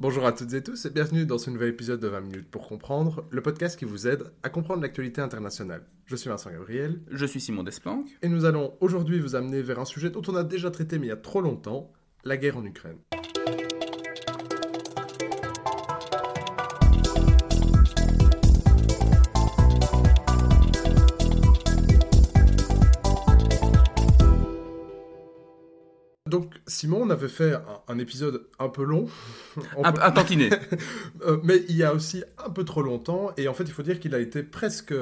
Bonjour à toutes et tous et bienvenue dans ce nouvel épisode de 20 minutes pour comprendre, le podcast qui vous aide à comprendre l'actualité internationale. Je suis Vincent Gabriel. Je suis Simon Desplanques. Et nous allons aujourd'hui vous amener vers un sujet dont on a déjà traité mais il y a trop longtemps, la guerre en Ukraine. Simon, on avait fait un, épisode un peu long. un, un tantinet. Euh, mais il y a aussi un peu trop longtemps. Et en fait, il faut dire qu'il a été presque,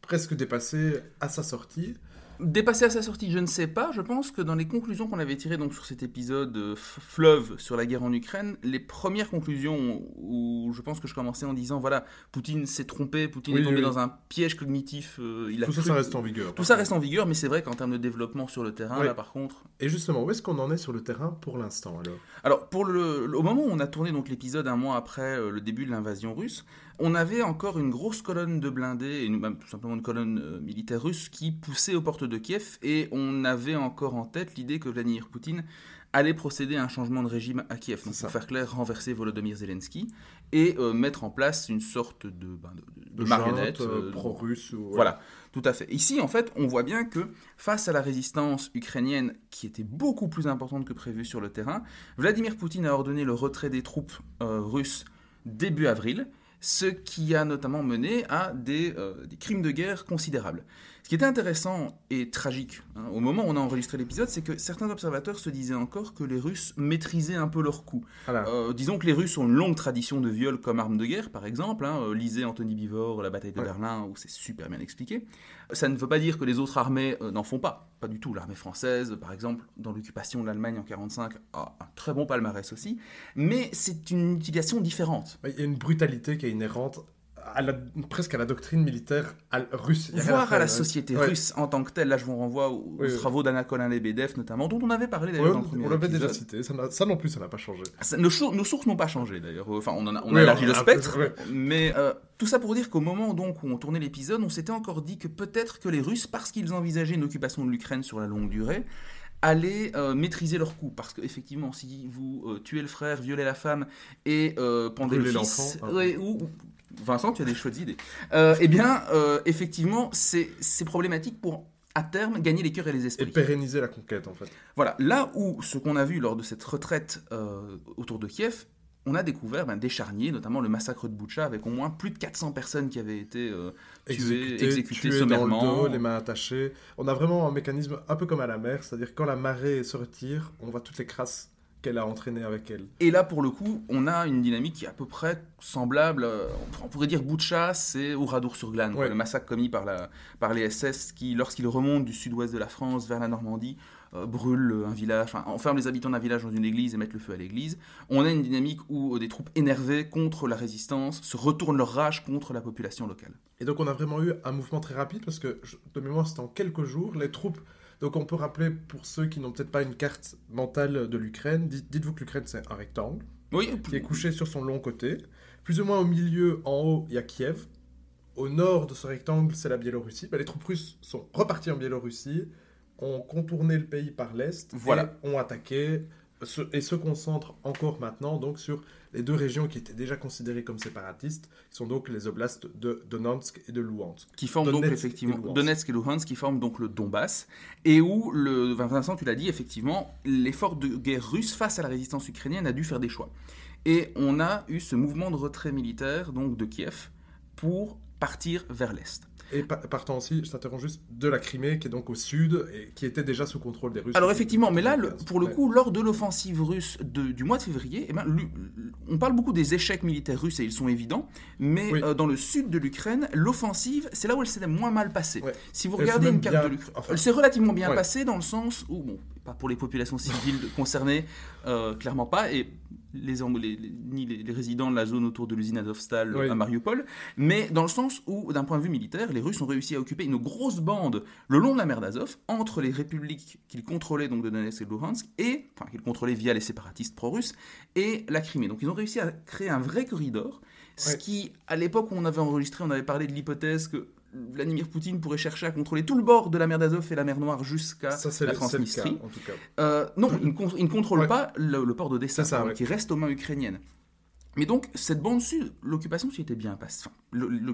presque dépassé à sa sortie. Dépassé à sa sortie, je ne sais pas. Je pense que dans les conclusions qu'on avait tirées donc sur cet épisode euh, fleuve sur la guerre en Ukraine, les premières conclusions où je pense que je commençais en disant voilà, Poutine s'est trompé, Poutine est tombé dans un piège cognitif. Euh, il a Tout ça, ça reste en vigueur. Tout ça reste en vigueur, mais c'est vrai qu'en termes de développement sur le terrain, là par contre. Et justement, où est-ce qu'on en est sur le terrain pour l'instant alors? Alors, pour le, au moment où on a tourné donc l'épisode un mois après euh, le début de l'invasion russe, on avait encore une grosse colonne de blindés, et même tout simplement une colonne euh, militaire russe qui poussait aux portes de Kiev, et on avait encore en tête l'idée que Vladimir Poutine allait procéder à un changement de régime à Kiev, donc pour faire clair, renverser Volodymyr Zelensky et euh, mettre en place une sorte de, ben, de, marionnette euh, pro-russe. Voilà, tout à fait. Ici, en fait, on voit bien que face à la résistance ukrainienne qui était beaucoup plus importante que prévu sur le terrain, Vladimir Poutine a ordonné le retrait des troupes russes début avril ce qui a notamment mené à euh, des, crimes de guerre considérables. Ce qui était intéressant et tragique hein, au moment où on a enregistré l'épisode, c'est que certains observateurs se disaient encore que les Russes maîtrisaient un peu leurs coups. Euh, disons que les Russes ont une longue tradition de viol comme arme de guerre, par exemple. Hein, euh, lisez Anthony Bivor, la bataille de Berlin, où c'est super bien expliqué. Ça ne veut pas dire que les autres armées n'en font pas. Pas du tout. L'armée française, par exemple, dans l'occupation de l'Allemagne en 1945, a un très bon palmarès aussi. Mais c'est une utilisation différente. Il y a une brutalité qui est inhérente à la, presque à la doctrine militaire russe. Voire à la société russe en tant que telle. Là, je vous renvoie aux, travaux d'Anna Colin-Lebedev, notamment, dont on avait parlé d'ailleurs dans le premier On l'avait déjà cité, ça, ça, non plus, ça n'a pas changé. nos, sources n'ont pas changé d'ailleurs. Enfin, on, a, on a élargi le spectre, mais euh, tout ça pour dire qu'au moment donc, où on tournait l'épisode, on s'était encore dit que peut-être que les Russes, parce qu'ils envisageaient une occupation de l'Ukraine sur la longue durée, allaient euh, maîtriser leur coup. Parce qu'effectivement, si vous euh, tuez le frère, violez la femme et pendez le fils, hein. ou, Vincent, tu as des chouettes idées. Euh, eh bien, euh, effectivement, c'est problématique pour à terme gagner les cœurs et les esprits. Et pérenniser la conquête en fait. Voilà, là où ce qu'on a vu lors de cette retraite euh, autour de Kiev, on a découvert ben, des charniers, notamment le massacre de Boucha, avec au moins plus de 400 personnes qui avaient été tuées, exécutées, sommairement. Dans le dos, les mains attachées. On a vraiment un mécanisme un peu comme à la mer, c'est-à-dire quand la marée se retire, on voit toutes les crasses qu'elle a entraîné avec elle. Et là, pour le coup, on a une dynamique qui est à peu près semblable. Euh, on pourrait dire Boucha, c'est Oradour-sur-Glane, le massacre commis par, la, par les SS qui, lorsqu'ils remontent du sud-ouest de la France vers la Normandie, euh, brûlent un village, enfin, enferment les habitants d'un village dans une église et mettent le feu à l'église. On a une dynamique où euh, des troupes énervées contre la résistance se retournent leur rage contre la population locale. Et donc on a vraiment eu un mouvement très rapide parce que, de mémoire, c'était en quelques jours, les troupes donc on peut rappeler, pour ceux qui n'ont peut-être pas une carte mentale de l'Ukraine, dites-vous que l'Ukraine c'est un rectangle qui est couché sur son long côté. Plus ou moins au milieu, en haut, il y a Kiev. Au nord de ce rectangle, c'est la Biélorussie. Bah, les troupes russes sont reparties en Biélorussie, ont contourné le pays par l'est voilà. et ont attaqué et se concentrent encore maintenant donc sur les deux régions qui étaient déjà considérées comme séparatistes, qui sont donc les oblasts de Donetsk et de Luhansk. Qui forment donc effectivement Donetsk et Luhansk, qui forment donc le Donbass, et où, le, Vincent, tu l'as dit, effectivement, l'effort de guerre russe face à la résistance ukrainienne a dû faire des choix. Et on a eu ce mouvement de retrait militaire donc de Kiev pour partir vers l'est. Et partant aussi, je t'interromps juste, de la Crimée, qui est donc au sud, et qui était déjà sous contrôle des Russes. Alors effectivement, mais là, pour le coup, lors de l'offensive russe du mois de février, eh ben, on parle beaucoup des échecs militaires russes, et ils sont évidents, mais euh, dans le sud de l'Ukraine, l'offensive, c'est là où elle s'est moins mal passée. Si vous regardez une carte de l'Ukraine, elle s'est relativement bien passée dans le sens où, bon, pas pour les populations civiles concernées, euh, clairement pas, et les, ni les, résidents de la zone autour de l'usine Azovstal à Mariupol, mais dans le sens où, d'un point de vue militaire, les Russes ont réussi à occuper une grosse bande le long de la mer d'Azov, entre les républiques qu'ils contrôlaient, donc de Donetsk et de Luhansk, et, enfin, qu'ils contrôlaient via les séparatistes pro-russes, et la Crimée. Donc ils ont réussi à créer un vrai corridor, ce qui, à l'époque où on avait enregistré, on avait parlé de l'hypothèse que Vladimir Poutine pourrait chercher à contrôler tout le bord de la mer d'Azov et la mer Noire jusqu'à la Transnistrie. Euh, non, il, ne, contrôle pas le, port d'Odessa, qui reste aux mains ukrainiennes. Mais donc, cette bande sud, l'occupation s'y était bien passée.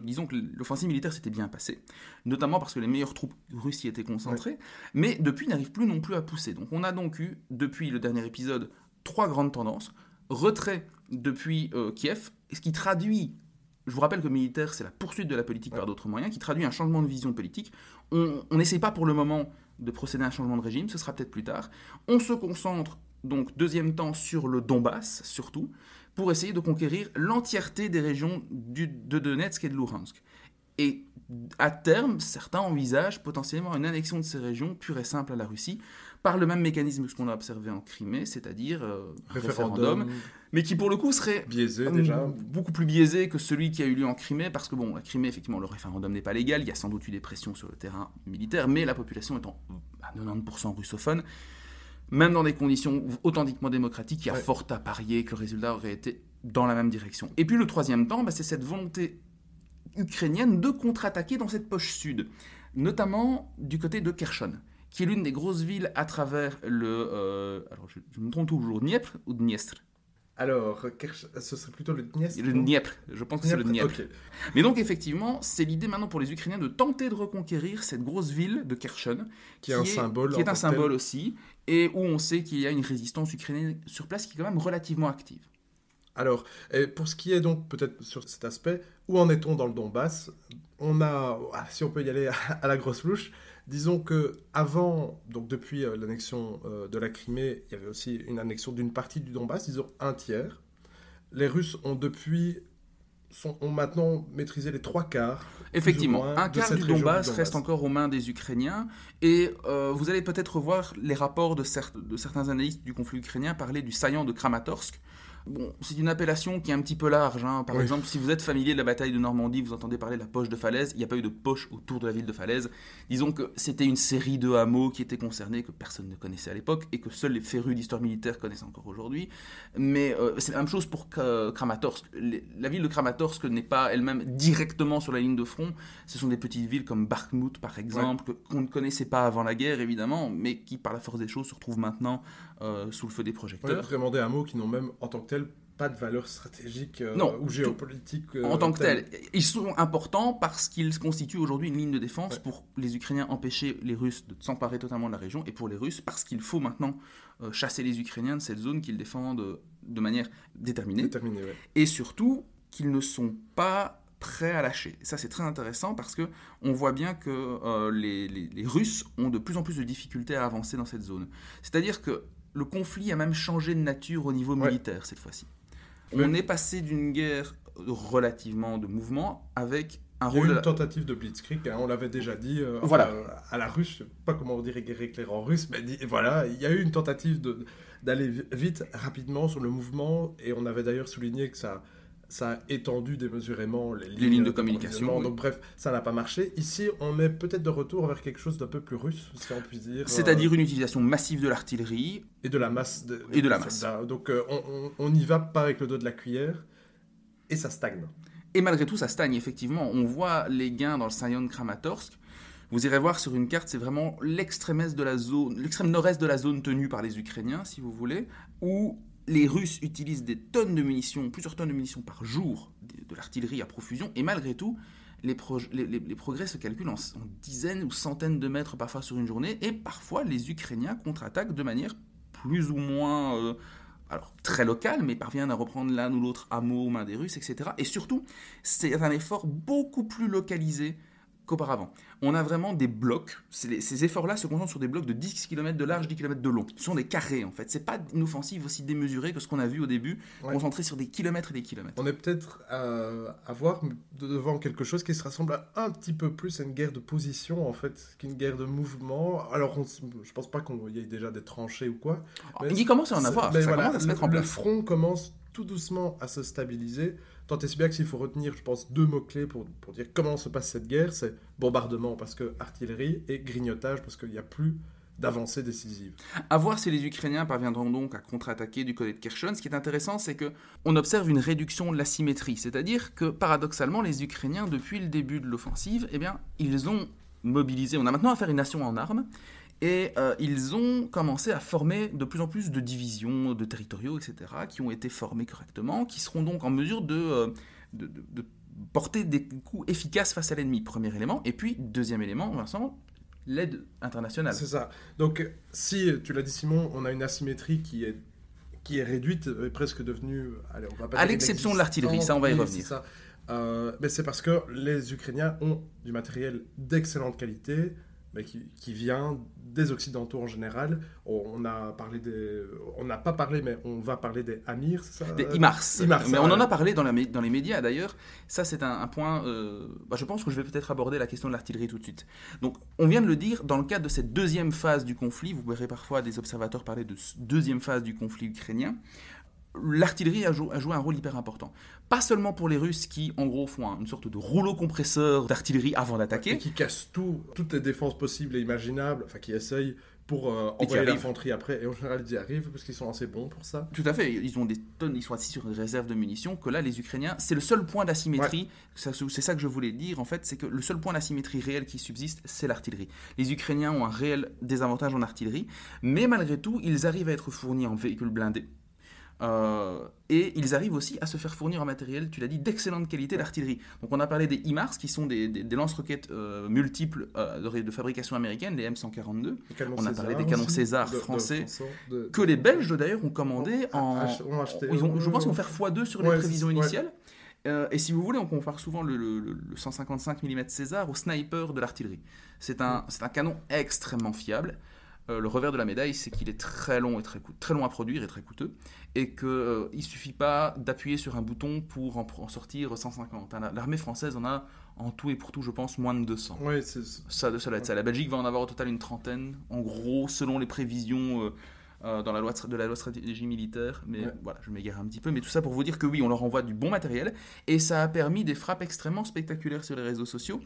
disons que l'offensive militaire s'était bien passée, notamment parce que les meilleures troupes russes y étaient concentrées, mais depuis, n'arrive plus non plus à pousser. Donc, on a donc eu, depuis le dernier épisode, trois grandes tendances. Retrait depuis euh, Kiev, ce qui traduit je vous rappelle que militaire, c'est la poursuite de la politique par d'autres moyens, qui traduit un changement de vision politique. On n'essaie pas pour le moment de procéder à un changement de régime, ce sera peut-être plus tard. On se concentre donc, deuxième temps, sur le Donbass, surtout, pour essayer de conquérir l'entièreté des régions du, de Donetsk et de Luhansk. Et à terme, certains envisagent potentiellement une annexion de ces régions pure et simple à la Russie, par le même mécanisme que ce qu'on a observé en Crimée, c'est-à-dire euh, référendum, mais qui pour le coup serait biaisé, déjà. beaucoup plus biaisé que celui qui a eu lieu en Crimée, parce que bon, la Crimée, effectivement, le référendum n'est pas légal, il y a sans doute eu des pressions sur le terrain militaire, mais la population étant à 90% russophone, même dans des conditions authentiquement démocratiques, il y a fort à parier que le résultat aurait été dans la même direction. Et puis le troisième temps, bah, c'est cette volonté ukrainienne de contre-attaquer dans cette poche sud, notamment du côté de Kherson qui est l'une des grosses villes à travers le. Euh, alors, je, me trompe toujours, Dniepr ou Dniestr alors, ce serait plutôt le Dniestr Le Dniepr, je pense que c'est le Dniepr. Mais donc, effectivement, c'est l'idée maintenant pour les Ukrainiens de tenter de reconquérir cette grosse ville de Kherson. Qui, est un symbole. Qui est un symbole aussi, et où on sait qu'il y a une résistance ukrainienne sur place qui est quand même relativement active. Alors, pour ce qui est donc peut-être sur cet aspect, où en est-on dans le Donbass? On a, ah, si on peut y aller à la grosse louche, Disons que avant, donc depuis euh, l'annexion euh, de la Crimée, il y avait aussi une annexion d'une partie du Donbass, disons un tiers. Les Russes ont depuis sont, ont maintenant maîtrisé les trois quarts. Effectivement, un quart du Donbass, reste encore aux mains des Ukrainiens. Et euh, vous allez peut-être voir les rapports de, de, certains analystes du conflit ukrainien parler du saillant de Kramatorsk, Bon, c'est une appellation qui est un petit peu large. Hein. Par exemple, si vous êtes familier de la bataille de Normandie, vous entendez parler de la poche de Falaise. Il n'y a pas eu de poche autour de la ville de Falaise. Disons que c'était une série de hameaux qui étaient concernés, que personne ne connaissait à l'époque et que seuls les férus d'histoire militaire connaissent encore aujourd'hui. Mais euh, c'est la même chose pour Kramatorsk. La ville de Kramatorsk n'est pas elle-même directement sur la ligne de front. Ce sont des petites villes comme Bakhmut, par exemple, qu'on ne connaissait pas avant la guerre, évidemment, mais qui, par la force des choses, se retrouvent maintenant euh, sous le feu des projecteurs. vraiment des hameaux qui n'ont même en tant que pas de valeur stratégique euh, ou géopolitique. Euh, en tant que tel. Ils sont importants parce qu'ils constituent aujourd'hui une ligne de défense pour les Ukrainiens empêcher les Russes de s'emparer totalement de la région et pour les Russes parce qu'il faut maintenant chasser les Ukrainiens de cette zone qu'ils défendent de manière déterminée. Et surtout qu'ils ne sont pas prêts à lâcher. ça c'est très intéressant parce que on voit bien que les, les Russes ont de plus en plus de difficultés à avancer dans cette zone. C'est-à-dire que le conflit a même changé de nature au niveau militaire cette fois-ci. On est passé d'une guerre relativement de mouvement avec un rôle. Il y a eu une tentative de blitzkrieg, hein, on l'avait déjà dit. Euh, voilà. à la russe, je sais pas comment on dirait guerre éclair en russe, mais voilà, il y a eu une tentative d'aller vite, rapidement sur le mouvement, et on avait d'ailleurs souligné que ça ça a étendu démesurément les lignes, de, communication. Donc bref, ça n'a pas marché. Ici, on est peut-être de retour vers quelque chose d'un peu plus russe, si on peut dire. C'est-à-dire une utilisation massive de l'artillerie. Et de la masse. De, et de, la masse. Donc euh, on n'y va pas avec le dos de la cuillère, et ça stagne. Et malgré tout, ça stagne, effectivement. On voit les gains dans le Sayon Kramatorsk. Vous irez voir sur une carte, c'est vraiment l'extrême est de la zone, l'extrême nord-est de la zone tenue par les Ukrainiens, si vous voulez, où les Russes utilisent des tonnes de munitions, plusieurs tonnes de munitions par jour, de, l'artillerie à profusion, et malgré tout, les, progrès se calculent en, dizaines ou centaines de mètres parfois sur une journée, et parfois les Ukrainiens contre-attaquent de manière plus ou moins... Euh, alors très locale, mais parviennent à reprendre l'un ou l'autre hameau aux mains des Russes, etc. Et surtout, c'est un effort beaucoup plus localisé qu'auparavant. On a vraiment des blocs, ces efforts-là se concentrent sur des blocs de 10 km de large, 10 km de long. Ce sont des carrés en fait, c'est pas une offensive aussi démesurée que ce qu'on a vu au début, concentrée sur des kilomètres et des kilomètres. On est peut-être à, voir devant quelque chose qui se rassemble un petit peu plus à une guerre de position en fait qu'une guerre de mouvement. Alors on, je pense pas qu'il y ait déjà des tranchées ou quoi. Ah, il commence à en avoir, ça commence à se mettre en place. Le front commence tout doucement à se stabiliser. Tant et si bien que s'il faut retenir, je pense, deux mots-clés pour, pour dire comment se passe cette guerre, c'est bombardement parce que artillerie et grignotage parce qu'il n'y a plus d'avancée décisive. À voir si les Ukrainiens parviendront donc à contre-attaquer du côté de Kherson. Ce qui est intéressant, c'est que on observe une réduction de la symétrie, c'est-à-dire que paradoxalement, les Ukrainiens, depuis le début de l'offensive, eh bien, ils ont mobilisé. On a maintenant affaire à une nation en armes. Et euh, ils ont commencé à former de plus en plus de divisions, de territoriaux, etc., qui ont été formés correctement, qui seront donc en mesure de, euh, de, de porter des coups efficaces face à l'ennemi, premier élément. Et puis, deuxième élément, Vincent, l'aide internationale. C'est ça. Donc, si, tu l'as dit Simon, on a une asymétrie qui est, qui est réduite, est presque devenue... Allez, on va pas à l'exception de l'artillerie, ça on va y revenir. Ça. Euh, mais c'est parce que les Ukrainiens ont du matériel d'excellente qualité, mais qui, qui, vient des Occidentaux en général. On a parlé des, on n'a pas parlé, mais on va parler des Amir, c'est ça Des IMARS. mais on en a parlé dans, la, dans les médias d'ailleurs. Ça, c'est un, point. Euh, bah, je pense que je vais peut-être aborder la question de l'artillerie tout de suite. Donc, on vient de le dire, dans le cadre de cette deuxième phase du conflit, vous verrez parfois des observateurs parler de deuxième phase du conflit ukrainien l'artillerie a, joué un rôle hyper important. Pas seulement pour les Russes qui, en gros, font une sorte de rouleau compresseur d'artillerie avant d'attaquer. Et qui cassent tout, toutes les défenses possibles et imaginables, enfin qui essayent pour euh, envoyer l'infanterie après. Et en général, ils y arrivent parce qu'ils sont assez bons pour ça. Tout à fait. Ils ont des tonnes, ils sont assis sur une réserve de munitions. Que là, les Ukrainiens, c'est le seul point d'asymétrie. C'est ça que je voulais dire, en fait, c'est que le seul point d'asymétrie réel qui subsiste, c'est l'artillerie. Les Ukrainiens ont un réel désavantage en artillerie, mais malgré tout, ils arrivent à être fournis en véhicules blindés euh, et ils arrivent aussi à se faire fournir en matériel, tu l'as dit, d'excellente qualité d'artillerie. Donc on a parlé des IMARS, qui sont des, des, lance-roquettes euh, multiples euh, de, fabrication américaine, les M142. On a parlé des canons César français, que les Belges d'ailleurs ont commandé en... ils ont, je pense qu'ils vont faire x2 sur les prévisions initiales. et si vous voulez, on compare souvent le, le 155 mm César au sniper de l'artillerie. C'est un, un canon extrêmement fiable. Le revers de la médaille, c'est qu'il est très long et très, très long à produire et très coûteux et qu'il euh, ne suffit pas d'appuyer sur un bouton pour en, sortir 150. Hein, l'armée française en a en tout et pour tout, je pense, moins de 200. Oui, c'est ça. Ça, ça. La Belgique va en avoir au total une trentaine, en gros, selon les prévisions euh, euh, dans la loi de, la loi stratégie militaire. Mais voilà, je m'égare un petit peu. Mais tout ça pour vous dire que oui, on leur envoie du bon matériel et ça a permis des frappes extrêmement spectaculaires sur les réseaux sociaux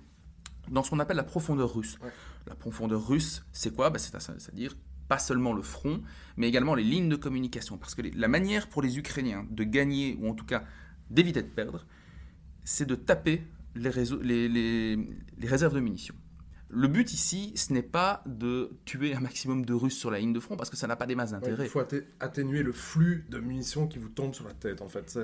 dans ce qu'on appelle la profondeur russe. La profondeur russe, c'est quoi? Bah, C'est-à-dire pas seulement le front, mais également les lignes de communication. Parce que la manière pour les Ukrainiens de gagner, ou en tout cas d'éviter de perdre, c'est de taper les, réseaux, les, les, réserves de munitions. Le but ici, ce n'est pas de tuer un maximum de Russes sur la ligne de front parce que ça n'a pas des masses d'intérêt. il faut atténuer le flux de munitions qui vous tombe sur la tête, en fait.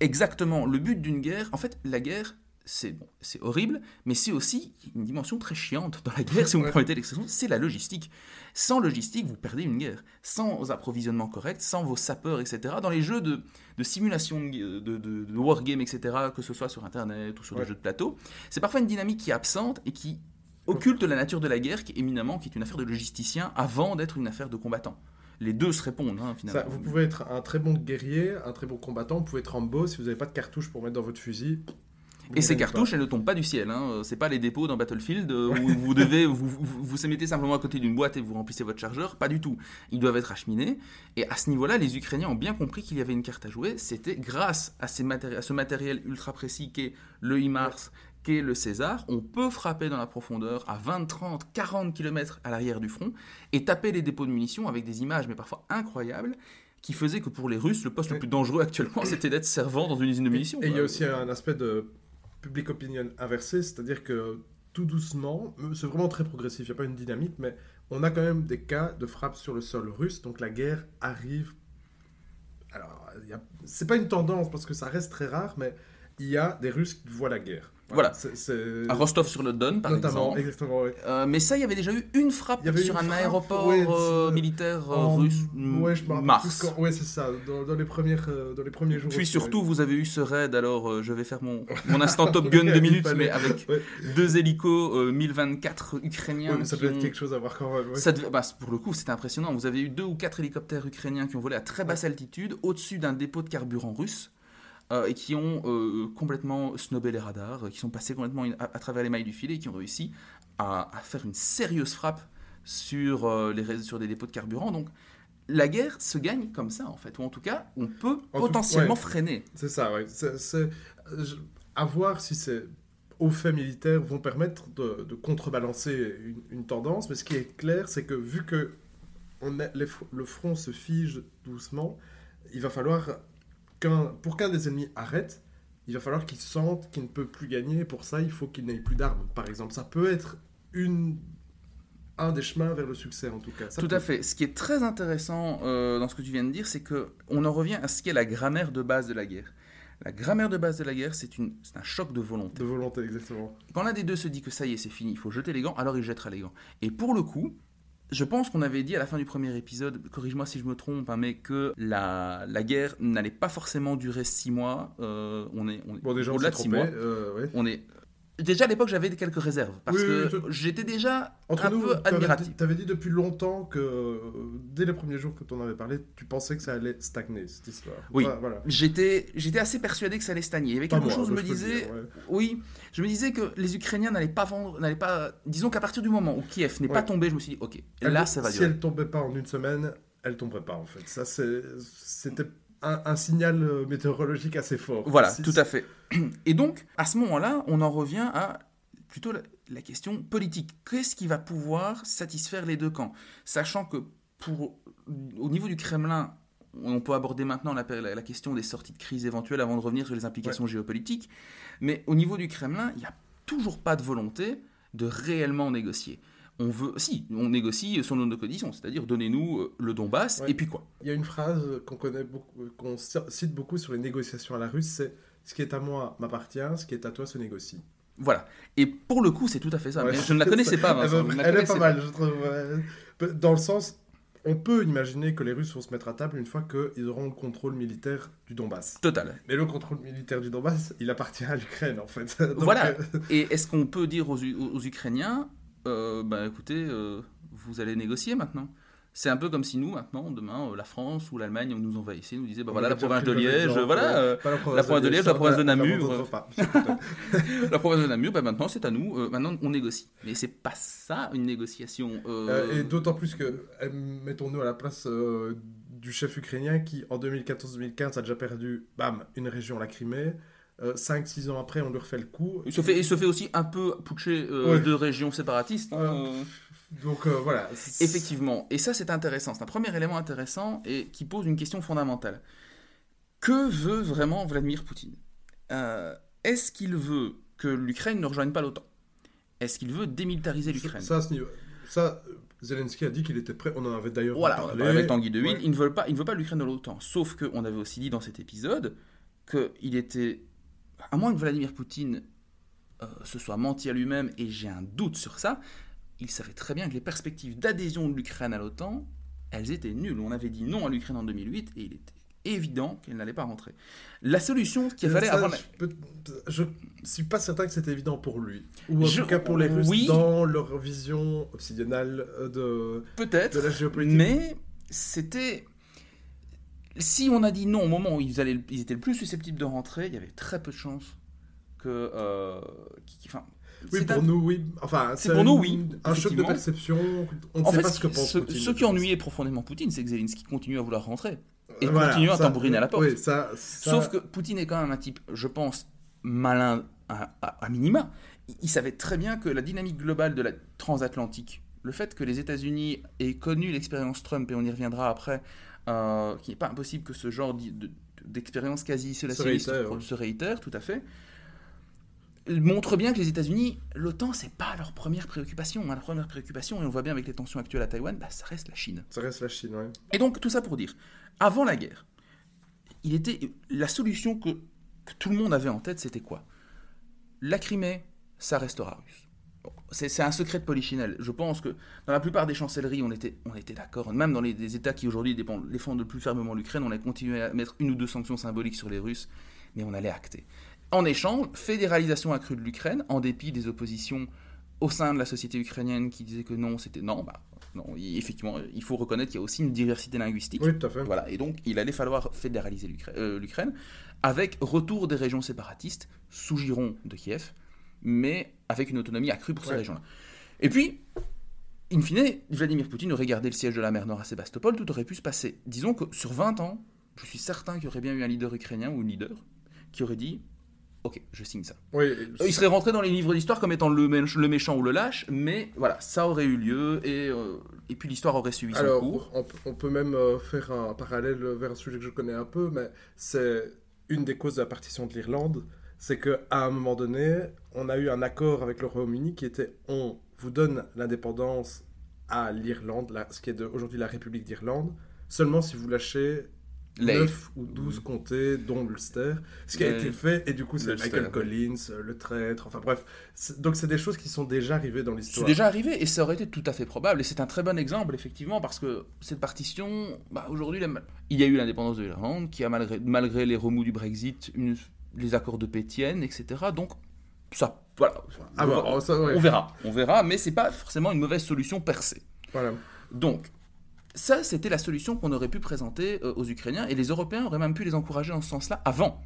Exactement. Le but d'une guerre, en fait, la guerre, c'est bon, c'est horrible, mais c'est aussi une dimension très chiante dans la guerre, si vous me permettez l'expression, c'est la logistique. Sans logistique, vous perdez une guerre. Sans approvisionnement correct, sans vos sapeurs, etc. Dans les jeux de, simulation de, de, wargame, etc., que ce soit sur Internet ou sur des jeux de plateau, c'est parfois une dynamique qui est absente et qui occulte la nature de la guerre, qui éminemment qui est une affaire de logisticien avant d'être une affaire de combattant les deux se répondent hein, finalement. vous pouvez être un très bon guerrier, un très bon combattant, vous pouvez être en beau si vous n'avez pas de cartouche pour mettre dans votre fusil. Et ces cartouches, elles ne tombent pas du ciel. Hein. C'est pas les dépôts dans Battlefield où vous devez vous, vous, vous, mettez simplement à côté d'une boîte et vous remplissez votre chargeur. Pas du tout. Ils doivent être acheminés. Et à ce niveau-là, les Ukrainiens ont bien compris qu'il y avait une carte à jouer. C'était grâce à, ces à ce matériel ultra précis qu'est le HIMARS, qu'est le César, on peut frapper dans la profondeur à 20, 30, 40 km à l'arrière du front et taper les dépôts de munitions avec des images, mais parfois incroyables, qui faisaient que pour les Russes, le poste le plus dangereux actuellement, c'était d'être servant dans une usine de munitions. Et il y a aussi un aspect de public opinion inversé, c'est-à-dire que tout doucement, c'est vraiment très progressif, il n'y a pas une dynamique, mais on a quand même des cas de frappe sur le sol russe, donc la guerre arrive. Alors, c'est pas une tendance parce que ça reste très rare, mais il y a des Russes qui voient la guerre. Voilà. À Rostov-sur-le-Don, par exemple. Euh, mais ça, il y avait déjà eu une frappe sur un aéroport euh, militaire euh, russe. Ouais, je Mars. Oui, c'est ça, dans, les premières, dans les premiers jours. Puis surtout, vous avez eu ce raid, alors je vais faire mon, mon instant Top Gun de minutes, mais avec deux hélicos 1024 ukrainiens. ça devait être quelque chose à voir quand même. Ça bah, pour le coup, c'était impressionnant. Vous avez eu deux ou quatre hélicoptères ukrainiens qui ont volé à très basse altitude, au-dessus d'un dépôt de carburant russe. Euh, et qui ont euh, complètement snobé les radars, euh, qui sont passés complètement à, travers les mailles du filet et qui ont réussi à, faire une sérieuse frappe sur, les, sur des dépôts de carburant. Donc la guerre se gagne comme ça, en fait, ou en tout cas, on peut potentiellement freiner. C'est ça, oui. À voir si c'est aux faits militaires vont permettre de, contrebalancer une, tendance. Mais ce qui est clair, c'est que vu que on le front se fige doucement, il va falloir qu'un, pour qu'un des ennemis arrête, il va falloir qu'il sente qu'il ne peut plus gagner. Pour ça, il faut qu'il n'ait plus d'armes, par exemple. Ça peut être une un des chemins vers le succès en tout cas. tout à fait. Ce qui est très intéressant euh, dans ce que tu viens de dire, c'est que on en revient à ce qu'est la grammaire de base de la guerre. La grammaire de base de la guerre, c'est un choc de volonté. De volonté, exactement. Quand l'un des deux se dit que ça y est, c'est fini, il faut jeter les gants, alors il jettera les gants. Et pour le coup, je pense qu'on avait dit à la fin du premier épisode, corrige-moi si je me trompe, hein, mais que la, la guerre n'allait pas forcément durer six mois. Euh, on est, on bon, déjà, au-delà de six mois. Euh, on est Déjà à l'époque, j'avais quelques réserves parce que j'étais déjà un peu admiratif. Tu avais dit depuis longtemps que dès les premiers jours que tu en avais parlé, tu pensais que ça allait stagner cette histoire. Oui, j'étais j'étais assez persuadé que ça allait stagner. Il y avait quelque chose me disait, oui, je me disais que les Ukrainiens n'allaient pas vendre, n'allaient pas, disons qu'à partir du moment où Kiev n'est pas tombé, je me suis dit, ok, là ça va durer. Si elle tombait pas en une semaine, elle tomberait pas en fait. Ça c'était un, signal euh, météorologique assez fort. Voilà, tout à fait. Et donc, à ce moment-là, on en revient à plutôt la, question politique. Qu'est-ce qui va pouvoir satisfaire les deux camps? Sachant que pour, au niveau du Kremlin, on peut aborder maintenant la, la, question des sorties de crise éventuelles avant de revenir sur les implications géopolitiques. Mais au niveau du Kremlin, il n'y a toujours pas de volonté de réellement négocier on veut, si, on négocie sur nos conditions, c'est-à-dire donnez-nous euh, le Donbass et puis quoi. Il y a une phrase qu'on connaît beaucoup, qu'on cite beaucoup sur les négociations à la russe, c'est ce qui est à moi m'appartient, ce qui est à toi se négocie. Voilà. Et pour le coup, c'est tout à fait ça. Mais je ne la connaissais pas. elle, est pas mal, je trouve. Dans le sens, on peut imaginer que les Russes vont se mettre à table une fois qu'ils auront le contrôle militaire du Donbass. Total. Mais le contrôle militaire du Donbass, il appartient à l'Ukraine en fait. voilà. Euh, Et est-ce qu'on peut dire aux, aux Ukrainiens, euh, bah écoutez, euh, vous allez négocier maintenant. C'est un peu comme si nous, maintenant, demain, euh, la France ou l'Allemagne nous envahissait, nous disait, bah voilà, la province de Liège, voilà, la province de Liège, la province de Namur. La province de Namur, bah maintenant, c'est à nous, maintenant, on négocie. Mais c'est pas ça, une négociation. et d'autant plus que, mettons-nous à la place du chef ukrainien qui, en 2014-2015, a déjà perdu, bam, une région, la Crimée. 5-6 euh, ans après, on lui refait le coup. Il se fait, il se fait aussi un peu putcher euh, de régions séparatistes. Hein. Euh, donc voilà. Effectivement. Et ça, c'est intéressant. C'est un premier élément intéressant et qui pose une question fondamentale. Que veut vraiment Vladimir Poutine? Est-ce qu'il veut que l'Ukraine ne rejoigne pas l'OTAN? Est-ce qu'il veut démilitariser l'Ukraine? ça, ça, Zelensky a dit qu'il était prêt. On en avait d'ailleurs voilà, parlé. avec Tanguy de Huile. Il ne veut pas, il ne veut pas l'Ukraine de l'OTAN. Sauf qu'on avait aussi dit dans cet épisode qu'il était à moins que Vladimir Poutine euh, se soit menti à lui-même, et j'ai un doute sur ça, il savait très bien que les perspectives d'adhésion de l'Ukraine à l'OTAN, elles étaient nulles. On avait dit non à l'Ukraine en 2008, et il était évident qu'elle n'allait pas rentrer. La solution qu'il fallait avoir... Je ne suis pas certain que c'était évident pour lui. Ou en tout cas pour les Russes dans leur vision obsidionale euh, de, Peut-être, de la géopolitique. Mais c'était si on a dit non au moment où ils, allaient, ils étaient le plus susceptibles de rentrer, il y avait très peu de chances que. Euh, enfin, oui, pour nous, oui. Enfin, c'est pour nous, oui. Un choc de perception. On ne sait pas ce que pense Poutine. Ce qui ennuyait profondément Poutine, c'est que Zelensky continue à vouloir rentrer et continue à tambouriner à la porte. Oui, ça, Sauf que Poutine est quand même un type, je pense, malin à, minima. il, savait très bien que la dynamique globale de la transatlantique, le fait que les États-Unis aient connu l'expérience Trump, et on y reviendra après, euh, qu'il n'est pas impossible que ce genre d'expérience quasi isolationniste se réitère, tout à fait, montre bien que les États-Unis, l'OTAN, c'est pas leur première préoccupation. Hein. La première préoccupation, et on voit bien avec les tensions actuelles à Taïwan, bah, ça reste la Chine. Ça reste la Chine, oui. Et donc, tout ça pour dire, avant la guerre, il était la solution que, que tout le monde avait en tête, c'était quoi? La Crimée, ça restera russe c'est un secret de polichinelle. Je pense que dans la plupart des chancelleries, on était, on était d'accord. Même dans les, États qui aujourd'hui défendent le plus fermement l'Ukraine, on a continué à mettre une ou deux sanctions symboliques sur les Russes, mais on allait acter. En échange, fédéralisation accrue de l'Ukraine, en dépit des oppositions au sein de la société ukrainienne qui disaient que non, c'était non, bah, non, effectivement, il faut reconnaître qu'il y a aussi une diversité linguistique. Oui, tout à fait. Voilà, et donc il allait falloir fédéraliser euh, l'Ukraine avec retour des régions séparatistes sous giron de Kiev mais avec une autonomie accrue pour ces régions-là. Et puis, in fine, Vladimir Poutine aurait gardé le siège de la mer Nord à Sébastopol, tout aurait pu se passer. Disons que sur 20 ans, je suis certain qu'il y aurait bien eu un leader ukrainien ou une leader qui aurait dit ok, je signe ça. Oui, il serait rentré dans les livres d'histoire comme étant le, le, méchant ou le lâche, mais voilà, ça aurait eu lieu et, euh, et puis l'histoire aurait suivi son cours. On, on peut même euh, faire un parallèle vers un sujet que je connais un peu, mais c'est une des causes de la partition de l'Irlande, c'est qu'à un moment donné, on a eu un accord avec le Royaume-Uni qui était on vous donne l'indépendance à l'Irlande, ce qui est aujourd'hui la République d'Irlande, seulement si vous lâchez 9 ou 12 comtés, dont l'Ulster, ce qui a été fait, et du coup c'est Michael Collins, euh, le traître, enfin bref. Donc c'est des choses qui sont déjà arrivées dans l'histoire. C'est déjà arrivé, et ça aurait été tout à fait probable, et c'est un très bon exemple, effectivement, parce que cette partition, bah, aujourd'hui, il y a eu l'indépendance de l'Irlande, qui a, malgré, malgré les remous du Brexit, les accords de Pétienne, etc. Donc ça, voilà. Ah bah, on, verra, on verra, mais c'est pas forcément une mauvaise solution per se. Voilà. Donc, ça, c'était la solution qu'on aurait pu présenter euh, aux Ukrainiens, et les Européens auraient même pu les encourager en ce sens-là avant.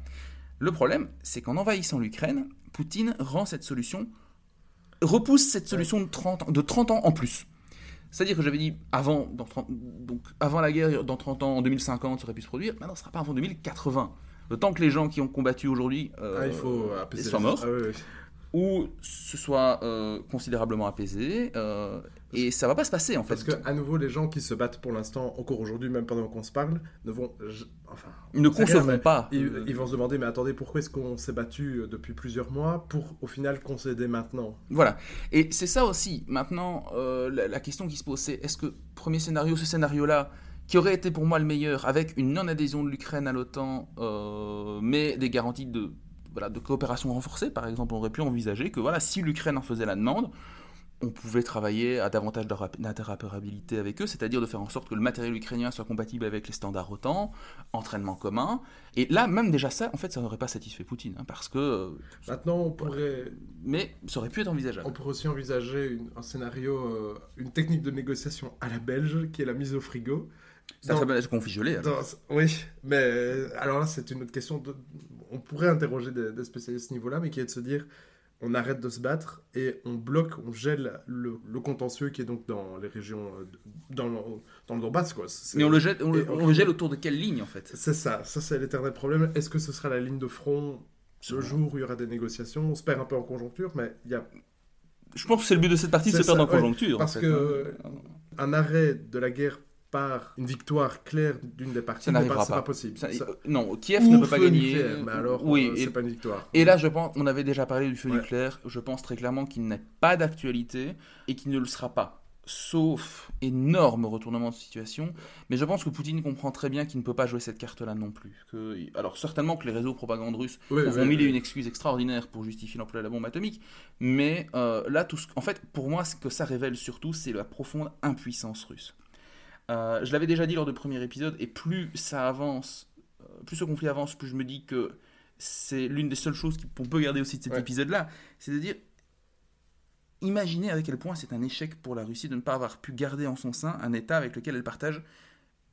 Le problème, c'est qu'en envahissant l'Ukraine, Poutine rend cette solution, repousse cette solution de 30, de 30 ans en plus. C'est-à-dire que j'avais dit avant, dans donc avant la guerre, dans 30 ans, en 2050, ça aurait pu se produire. Maintenant, ce ne sera pas avant 2080. Temps que les gens qui ont combattu aujourd'hui euh, ah, soient morts. Ah, ou ce soit euh, considérablement apaisé. Euh, et ça va pas se passer en fait. Parce que à nouveau, les gens qui se battent pour l'instant, encore aujourd'hui, même pendant qu'on se parle, ne vont, enfin, ne concevront pas. Ils, vont se demander, mais attendez, pourquoi est-ce qu'on s'est battu depuis plusieurs mois pour au final concéder maintenant? Voilà. Et c'est ça aussi. Maintenant, euh, la, question qui se pose, c'est est-ce que premier scénario, ce scénario-là, qui aurait été pour moi le meilleur, avec une non-adhésion de l'Ukraine à l'OTAN, mais des garanties de voilà, de coopération renforcée, par exemple, on aurait pu envisager que voilà, si l'Ukraine en faisait la demande, on pouvait travailler à davantage d'interopérabilité avec eux, c'est-à-dire de faire en sorte que le matériel ukrainien soit compatible avec les standards OTAN, entraînement commun. Et là, même déjà ça, en fait, ça n'aurait pas satisfait Poutine, hein, parce que... Euh, Maintenant, on pourrait... Mais ça aurait pu être envisageable. On pourrait aussi envisager un scénario, euh, une technique de négociation à la belge, qui est la mise au frigo. Ça serait bien configelé. Oui, mais alors là, c'est une autre question. De, on pourrait interroger des, spécialistes à ce niveau-là, mais qui est de se dire on arrête de se battre et on bloque, on gèle le, contentieux qui est donc dans les régions, euh, dans le, dans le Donbass. Quoi. Mais on le, jette, on, le gèle autour de quelle ligne en fait? C'est ça, ça c'est l'éternel problème. Est-ce que ce sera la ligne de front? Ce jour où il y aura des négociations On se perd un peu en conjoncture, mais il y a. Je pense que c'est le but de cette partie de se perdre en conjoncture. Parce qu'un que hein. un arrêt de la guerre par une victoire claire d'une des parties, ça n'arrivera pas. pas possible. non, Kiev ne peut pas gagner. mais alors, oui, euh, c'est pas une victoire. Et là, je pense, on avait déjà parlé du feu nucléaire. Je pense très clairement qu'il n'est pas d'actualité et qu'il ne le sera pas. Sauf énorme retournement de situation. Mais je pense que Poutine comprend très bien qu'il ne peut pas jouer cette carte-là non plus. Que... Alors, certainement que les réseaux propagande russes vont mille une excuse extraordinaire pour justifier l'emploi de la bombe atomique. Mais euh, là, tout ce... en fait, pour moi, ce que ça révèle surtout, c'est la profonde impuissance russe. Euh, je l'avais déjà dit lors du premier épisode, et plus ça avance, euh, plus ce conflit avance, plus je me dis que c'est l'une des seules choses qu'on peut garder aussi de cet épisode-là. C'est-à-dire, imaginez à quel point c'est un échec pour la Russie de ne pas avoir pu garder en son sein un État avec lequel elle partage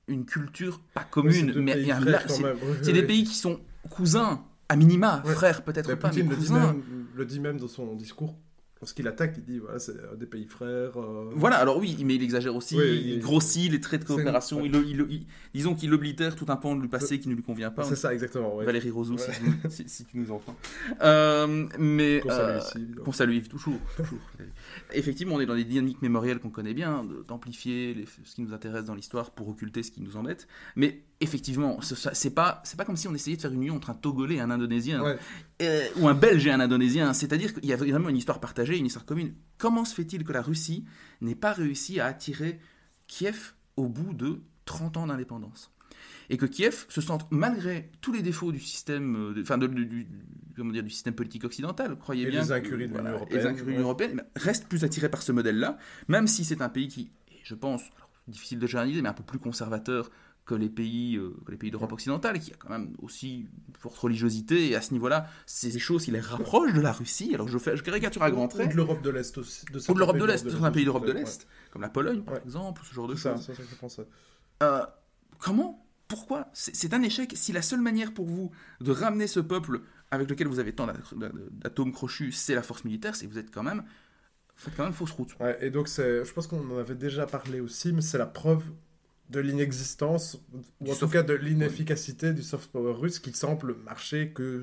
une culture pas commune, mais c'est des pays qui sont cousins, à minima, frères peut-être pas, mais cousins. le dit même dans son discours Lorsqu'il attaque, il dit voilà, c'est des pays frères. Euh. Voilà, alors oui, mais il exagère aussi, il, grossit les traits de coopération, il, disons qu'il oblitère tout un pan du passé qui ne lui convient pas. C'est ça, exactement. Valérie Roseau, si, tu nous entends. Euh, mais qu'on salue, euh, toujours. toujours. Effectivement, on est dans des dynamiques mémorielles qu'on connaît bien, d'amplifier ce qui nous intéresse dans l'histoire pour occulter ce qui nous embête. Mais effectivement, c'est pas, c'est pas comme si on essayait de faire une union entre un Togolais et un Indonésien, euh, ou un Belge et un Indonésien. C'est-à-dire qu'il y a vraiment une histoire partagée, une histoire commune. Comment se fait-il que la Russie n'ait pas réussi à attirer Kiev au bout de 30 ans d'indépendance? Et que Kiev se sente, malgré tous les défauts du système, euh, enfin du, comment dire, du système politique occidental, croyez et bien, les incuries de l'Union européenne, reste plus attiré par ce modèle-là, même si c'est un pays qui, je pense, difficile de généraliser, mais un peu plus conservateur que les pays, euh, les pays d'Europe occidentale, qui a quand même aussi une forte religiosité, et à ce niveau-là, des choses qui les rapprochent de la Russie. Alors je, fais, je caricature à grands traits. Ou de l'Europe de l'Est aussi. De ou de l'Europe de l'Est, certains pays d'Europe de l'Est, comme la Pologne par exemple, ce genre de choses. Ça, ça, je pense. Euh, comment Pourquoi C'est un échec. Si la seule manière pour vous de ramener ce peuple avec lequel vous avez tant d'atomes crochus, c'est la force militaire, c'est que vous êtes quand même faites quand même fausse route. Ouais, et donc je pense qu'on en avait déjà parlé aussi, mais c'est la preuve de l'inexistence, ou en tout cas de l'inefficacité du soft power russe qui semble marcher que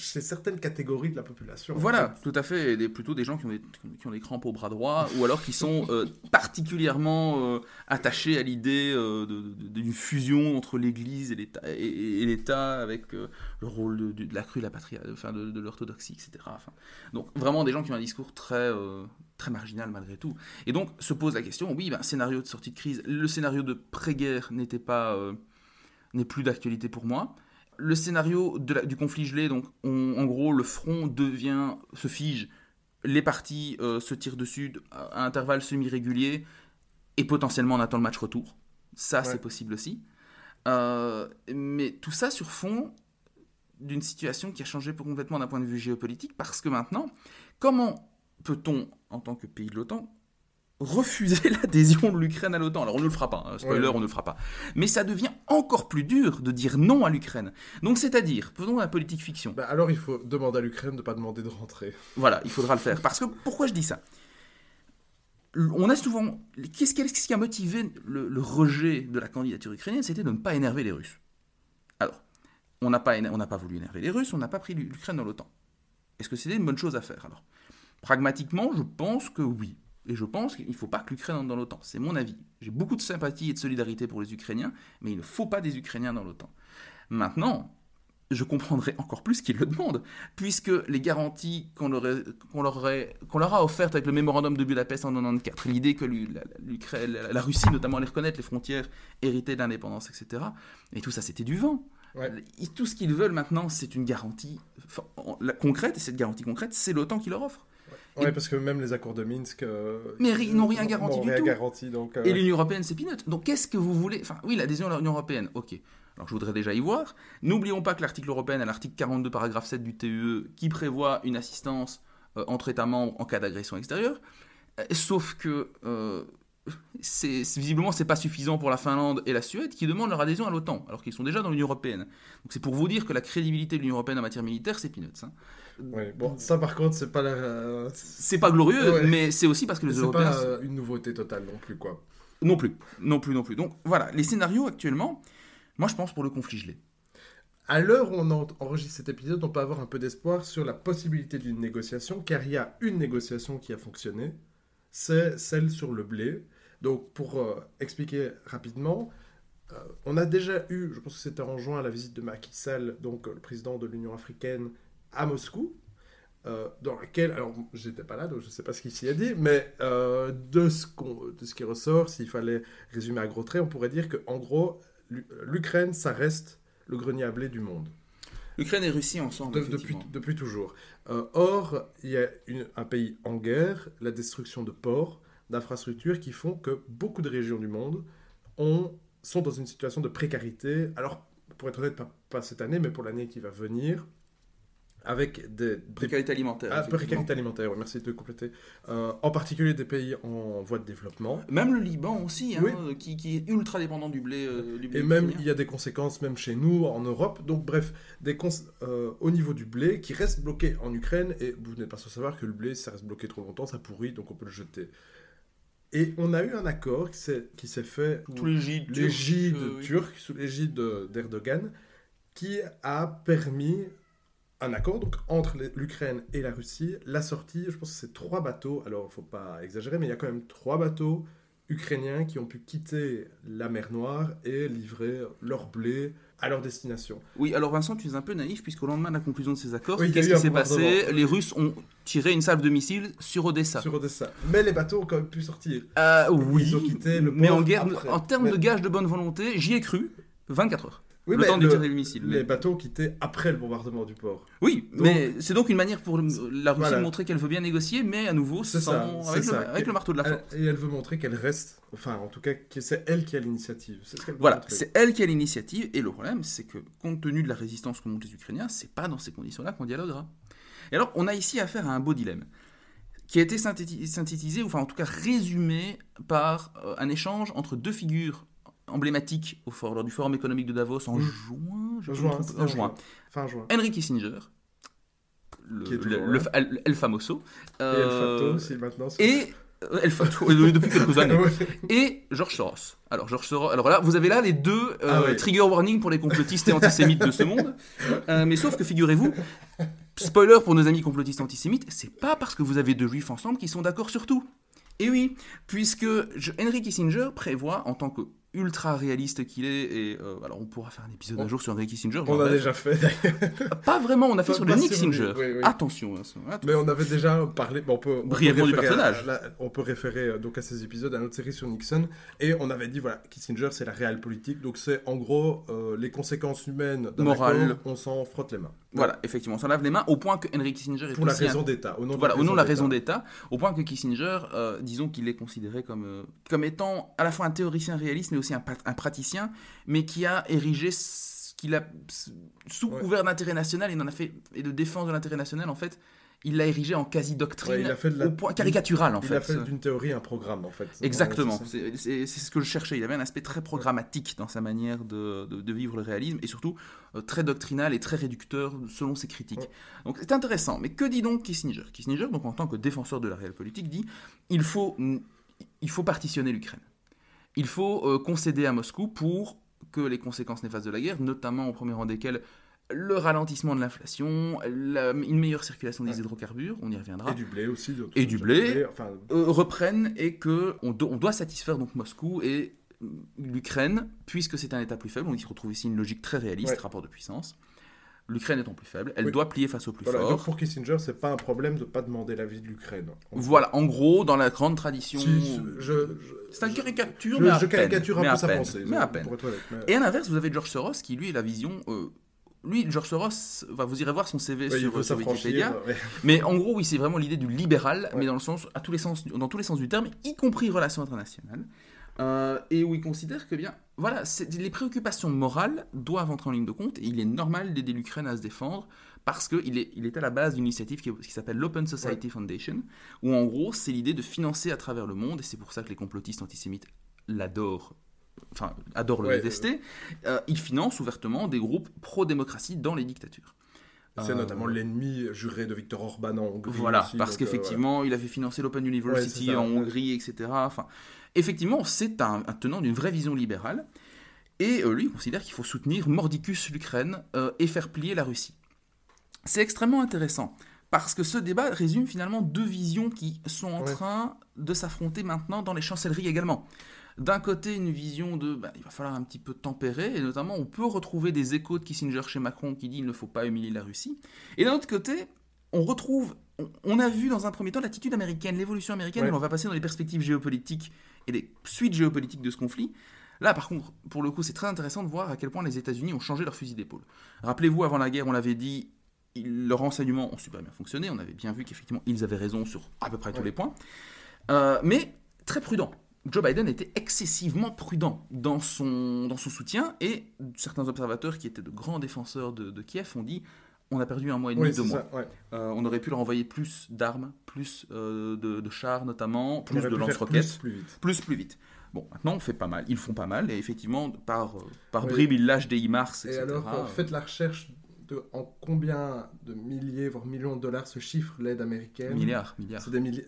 chez certaines catégories de la population. Voilà, tout à fait. Et plutôt des gens qui ont des, qui ont des crampes au bras droit ou alors qui sont euh, particulièrement euh, attachés à l'idée euh, d'une fusion entre l'Église et l'État, avec le rôle de, la crue, la patrie, enfin de, l'orthodoxie, etc. Enfin, donc vraiment des gens qui ont un discours très, très marginal malgré tout. Et donc se pose la question, oui, ben, scénario de sortie de crise, le scénario de pré-guerre n'était pas, n'est plus d'actualité pour moi le scénario du conflit gelé, donc en gros le front devient, se fige, les parties euh, se tirent dessus à intervalles semi-réguliers et potentiellement on attend le match retour. Ça c'est possible aussi. Euh, mais tout ça sur fond d'une situation qui a changé complètement d'un point de vue géopolitique parce que maintenant, comment peut-on, en tant que pays de l'OTAN, refuser l'adhésion de l'Ukraine à l'OTAN. Alors on ne le fera pas, hein, spoiler, on ne le fera pas. Mais ça devient encore plus dur de dire non à l'Ukraine. Donc c'est-à-dire, faisons la politique fiction. Bah, alors il faut demander à l'Ukraine de ne pas demander de rentrer. Voilà, il faudra le faire. Parce que pourquoi je dis ça? On a souvent. Qu'est-ce qui a motivé le, rejet de la candidature ukrainienne? C'était de ne pas énerver les Russes. Alors, on n'a pas, on pas voulu énerver les Russes, on n'a pas pris l'Ukraine dans l'OTAN. Est-ce que c'était une bonne chose à faire alors? Pragmatiquement, je pense que oui. Et je pense qu'il ne faut pas que l'Ukraine entre dans l'OTAN. C'est mon avis. J'ai beaucoup de sympathie et de solidarité pour les Ukrainiens, mais il ne faut pas des Ukrainiens dans l'OTAN. Maintenant, je comprendrais encore plus qu'ils le demandent, puisque les garanties qu'on leur, leur, a offertes avec le mémorandum de Budapest en 1994, l'idée que la, la, Russie notamment allait reconnaître les frontières héritées de l'indépendance, etc., et tout ça c'était du vent. Tout ce qu'ils veulent maintenant, c'est une garantie concrète, et cette garantie concrète, c'est l'OTAN qui leur offre. Oui, parce que même les accords de Minsk. Euh, mais ils n'ont rien garanti du tout. Garanti, donc, euh, Et l'Union Européenne, c'est peanut. Donc qu'est-ce que vous voulez? Enfin, oui, l'adhésion à l'Union Européenne, ok. Alors je voudrais déjà y voir. N'oublions pas que l'article européen, l'article 42, paragraphe 7 du TEE, qui prévoit une assistance euh, entre États membres en cas d'agression extérieure. sauf que c'est visiblement c'est pas suffisant pour la Finlande et la Suède qui demandent leur adhésion à l'OTAN alors qu'ils sont déjà dans l'Union européenne. Donc c'est pour vous dire que la crédibilité de l'Union européenne en matière militaire c'est peanuts. Hein. Ouais, bon, ça par contre, c'est pas la... C'est pas glorieux, mais c'est aussi parce que les Européens. C'est pas une nouveauté totale non plus, quoi. Non plus, non plus, non plus. Donc voilà, les scénarios actuellement, moi je pense pour le conflit gelé. À l'heure où on enregistre cet épisode, on peut avoir un peu d'espoir sur la possibilité d'une négociation, car il y a une négociation qui a fonctionné, c'est celle sur le blé. Donc pour euh, expliquer rapidement, euh, on a déjà eu, je pense que c'était en juin, la visite de Macky Sall, donc le président de l'Union africaine, à Moscou, euh, dans laquelle, alors j'étais pas là, donc je ne sais pas ce qu'il s'y a dit, mais euh, de, ce de ce qui ressort, s'il fallait résumer à gros traits, on pourrait dire que en gros, l'Ukraine, ça reste le grenier à blé du monde. L'Ukraine et Russie ensemble. depuis, depuis, toujours. Euh, or, il y a un pays en guerre, la destruction de ports, d'infrastructures qui font que beaucoup de régions du monde ont, sont dans une situation de précarité. Alors, pour être honnête, pas, pas cette année, mais pour l'année qui va venir, avec des, précarité alimentaire. Ah, précarité alimentaire, merci de te compléter. Euh, en particulier des pays en voie de développement. Même le Liban aussi, hein, qui, qui, est ultra dépendant du blé. Euh, du blé Et même il y a des conséquences même chez nous en Europe. Donc bref, des euh, au niveau du blé qui reste bloqué en Ukraine. Et vous n'êtes pas sans savoir que le blé, ça reste bloqué trop longtemps, ça pourrit, donc on peut le jeter. Et on a eu un accord qui s'est fait sous l'égide turque, sous l'égide d'Erdogan, qui a permis un accord donc, entre l'Ukraine et la Russie. La sortie, je pense que c'est trois bateaux. Alors, il ne faut pas exagérer, mais il y a quand même trois bateaux ukrainiens qui ont pu quitter la mer Noire et livrer leur blé à leur destination. Oui, alors Vincent, tu es un peu naïf, puisqu'au lendemain de la conclusion de ces accords, qu'est-ce qui s'est passé? Les Russes ont tiré une salve de missiles sur Odessa. Sur Odessa. Mais les bateaux ont quand même pu sortir. Euh, oui, Ils ont quitté le port mais en guerre, en termes de gage de bonne volonté, j'y ai cru 24 heures le temps de tirer le missile. Les bateaux quittaient après le bombardement du port. Oui, mais c'est donc une manière pour la Russie de montrer qu'elle veut bien négocier, mais à nouveau sans, avec, le, marteau de la force. Et elle veut montrer qu'elle reste, enfin en tout cas que c'est elle qui a l'initiative. Voilà, c'est elle qui a l'initiative, et le problème c'est que compte tenu de la résistance que montrent les Ukrainiens, c'est pas dans ces conditions-là qu'on dialoguera. Et alors on a ici affaire à un beau dilemme qui a été synthétisé, ou enfin en tout cas résumé par euh, un échange entre deux figures emblématique au lors du Forum économique de Davos en juin, je juin, en juin. Fin juin. Henry Kissinger, le, le, le, El Famoso. Euh, et El Fato, si maintenant. Et Euh, depuis quelques années. Et George Soros. Alors, George Soros, alors là, vous avez là les deux euh, ah trigger warning pour les complotistes et antisémites de ce monde. Euh, mais sauf que figurez-vous, spoiler pour nos amis complotistes antisémites, c'est pas parce que vous avez deux juifs ensemble qu'ils sont d'accord sur tout. Et oui, puisque Henry Kissinger prévoit, en tant que ultra réaliste qu'il est. Et euh, alors, on pourra faire un épisode un jour sur Henry Kissinger. On a déjà fait. pas vraiment, on a fait sur le Nick Kissinger. Attention, Mais on avait déjà parlé. on peut, Brièvement du personnage. on peut référer euh, donc à ces épisodes, à notre série sur Nixon. Et on avait dit, voilà, Kissinger, c'est la réelle politique. Donc, c'est en gros euh, les conséquences humaines d'un accord, on s'en frotte les mains. Voilà, effectivement, on s'en lave les mains au point que Henry Kissinger est Pour la raison d'État. Au nom de, voilà, la, au nom de la raison d'État. Au point que Kissinger, disons qu'il est considéré comme, comme étant à la fois un théoricien réaliste, mais aussi un, un praticien mais qui a érigé qu'il a sous couvert d'intérêt national, en a fait et de défense de l'intérêt national en fait. Il l'a érigé en quasi-doctrine, au point caricatural en fait. Il a fait d'une théorie un programme en fait. Exactement, c'est ce que je cherchais. Il avait un aspect très programmatique dans sa manière de, de, vivre le réalisme et surtout euh, très doctrinal et très réducteur selon ses critiques. Donc c'est intéressant. Mais que dit donc Kissinger? Kissinger, donc en tant que défenseur de la réelle politique, dit il faut, il faut partitionner l'Ukraine il faut euh, concéder à Moscou pour que les conséquences néfastes de la guerre, notamment au premier rang desquelles le ralentissement de l'inflation, une meilleure circulation des hydrocarbures, on y reviendra. Et du blé aussi. Et du blé, euh, reprennent et que on, doit satisfaire donc Moscou et l'Ukraine, puisque c'est un État plus faible, on y retrouve ici une logique très réaliste, rapport de puissance l'Ukraine étant plus faible, elle doit plier face au plus fort. Donc pour Kissinger, c'est pas un problème de pas demander l'avis de l'Ukraine. Voilà, en gros, dans la grande tradition. c'est une caricature, mais à caricature un peu sa pensée. Mais à peine. Et à l'inverse, vous avez George Soros qui, lui, a la vision. Euh, lui, George Soros, va vous irez voir son CV sur, sur Wikipédia. Mais en gros, oui, c'est vraiment l'idée du libéral, mais dans le sens, à tous les sens, dans tous les sens du terme, y compris relations internationales. Euh, et où il considère que bien, voilà, les préoccupations morales doivent entrer en ligne de compte et il est normal d'aider l'Ukraine à se défendre parce qu'il est, il est à la base d'une initiative qui, s'appelle l'Open Society Foundation, où en gros c'est l'idée de financer à travers le monde, et c'est pour ça que les complotistes antisémites l'adorent, enfin adorent le détester, euh, ils financent ouvertement des groupes pro-démocratie dans les dictatures. C'est notamment euh, l'ennemi juré de Viktor Orban en Hongrie. Voilà, parce qu'effectivement, il avait financé l'Open University en Hongrie, etc. Enfin, effectivement, c'est un, tenant d'une vraie vision libérale. Et euh, lui, il considère qu'il faut soutenir mordicus l'Ukraine euh, et faire plier la Russie. C'est extrêmement intéressant, parce que ce débat résume finalement deux visions qui sont en train de s'affronter maintenant dans les chancelleries également. D'un côté, une vision de bah, il va falloir un petit peu tempérer, et notamment on peut retrouver des échos de Kissinger chez Macron qui dit il ne faut pas humilier la Russie. Et d'un autre côté, on retrouve, on, a vu dans un premier temps l'attitude américaine, l'évolution américaine, et on va passer dans les perspectives géopolitiques et les suites géopolitiques de ce conflit. Là, par contre, pour le coup, c'est très intéressant de voir à quel point les États-Unis ont changé leur fusil d'épaule. Rappelez-vous, avant la guerre, on l'avait dit, leurs renseignements ont super bien fonctionné. On avait bien vu qu'effectivement, ils avaient raison sur à peu près tous les points. Euh, mais très prudent. Joe Biden était excessivement prudent dans son, dans son soutien et certains observateurs qui étaient de grands défenseurs de Kiev ont dit on a perdu un mois et demi, deux mois. Euh, on aurait pu leur envoyer plus d'armes, plus euh, de, chars notamment, plus de lance-roquettes. Plus. Plus, plus vite. Bon, maintenant on fait pas mal. Ils font pas mal et effectivement, par, euh, par bribes, ils lâchent des IMARS, etc. Et alors, faites la recherche de en combien de milliers, voire millions de dollars se chiffre l'aide américaine Milliards, milliards. C'est des milliers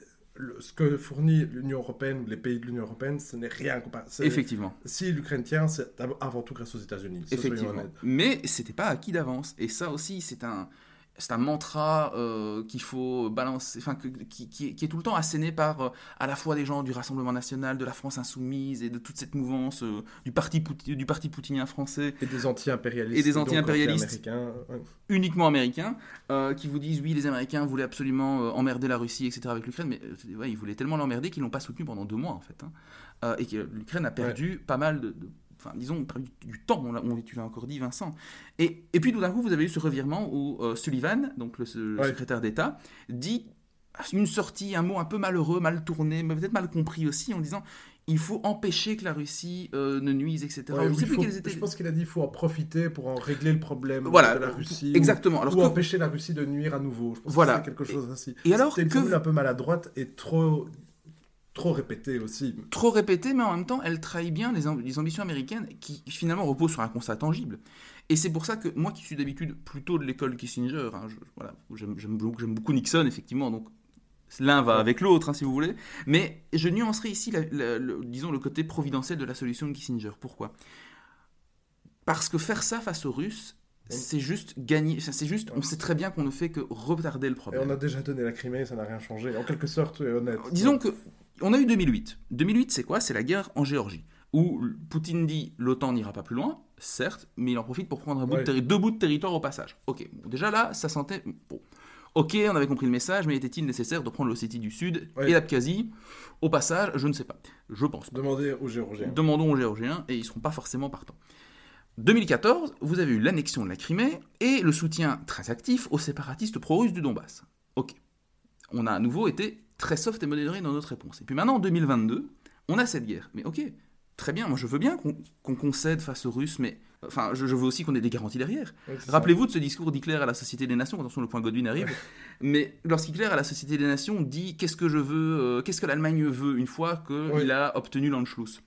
ce que fournit l'Union européenne ou les pays de l'Union européenne, ce n'est rien comparé. Effectivement. Si l'Ukraine tient, c'est avant tout grâce aux États-Unis. Effectivement. Mais c'était pas acquis d'avance. Et ça aussi, c'est un, c'est un mantra euh, qu'il faut balancer, enfin qui, qui, est tout le temps asséné par euh, à la fois des gens du Rassemblement national, de la France insoumise et de toute cette mouvance euh, du parti du parti poutinien français et des anti-impérialistes et des anti-impérialistes uniquement américains qui vous disent oui les Américains voulaient absolument emmerder la Russie etc avec l'Ukraine mais ils voulaient tellement l'emmerder qu'ils l'ont pas soutenu pendant deux mois en fait hein. et que l'Ukraine a perdu pas mal de enfin disons, du temps, on, tu l'as encore dit Vincent. Et, et puis tout d'un coup, vous avez eu ce revirement où euh, Sullivan, donc le, secrétaire d'État, dit une sortie, un mot un peu malheureux, mal tourné, mais peut-être mal compris aussi, en disant il faut empêcher que la Russie euh, ne nuise, etc. je, pense qu'il a dit qu'il faut en profiter pour en régler le problème de la Russie. Exactement. Ou, alors empêcher la Russie de nuire à nouveau. Je pense voilà. que c'est quelque chose ainsi. Et alors une un peu maladroite et trop trop répétée aussi. Trop répétée, mais en même temps, elle trahit bien les, ambitions américaines qui finalement reposent sur un constat tangible. Et c'est pour ça que moi qui suis d'habitude plutôt de l'école Kissinger, hein, voilà, j'aime beaucoup Nixon, effectivement, donc L'un va avec l'autre, hein, si vous voulez. Mais je nuancerai ici, le, disons, le côté providentiel de la solution de Kissinger. Pourquoi? Parce que faire ça face aux Russes, c'est juste gagner. C'est juste, on sait très bien qu'on ne fait que retarder le problème. Et on a déjà donné la Crimée, ça n'a rien changé. En quelque sorte, honnête. Disons que on a eu 2008. 2008, c'est quoi? C'est la guerre en Géorgie, où Poutine dit l'OTAN n'ira pas plus loin, certes, mais il en profite pour prendre un bout de deux bouts de territoire au passage. Ok, déjà là, ça sentait. Bon. Ok, on avait compris le message, mais était-il nécessaire de prendre l'Ossétie du Sud et l'Abkhazie Au passage, je ne sais pas. Je pense. Demandez aux Géorgiens. Demandons aux Géorgiens, et ils ne seront pas forcément partants. 2014, vous avez eu l'annexion de la Crimée et le soutien très actif aux séparatistes pro-russes du Donbass. Ok. On a à nouveau été très soft et modéré dans notre réponse. Et puis maintenant, en 2022, on a cette guerre. Mais ok, très bien, moi je veux bien qu'on concède face aux Russes, mais enfin, je, veux aussi qu'on ait des garanties derrière. Rappelez-vous de ce discours d'Hitler à la Société des Nations, attention, le point Godwin arrive, mais lorsqu'Hitler à la Société des Nations dit qu'est-ce que je veux, euh, qu'est-ce que l'Allemagne veut? une fois qu'il a obtenu l'Anschluss.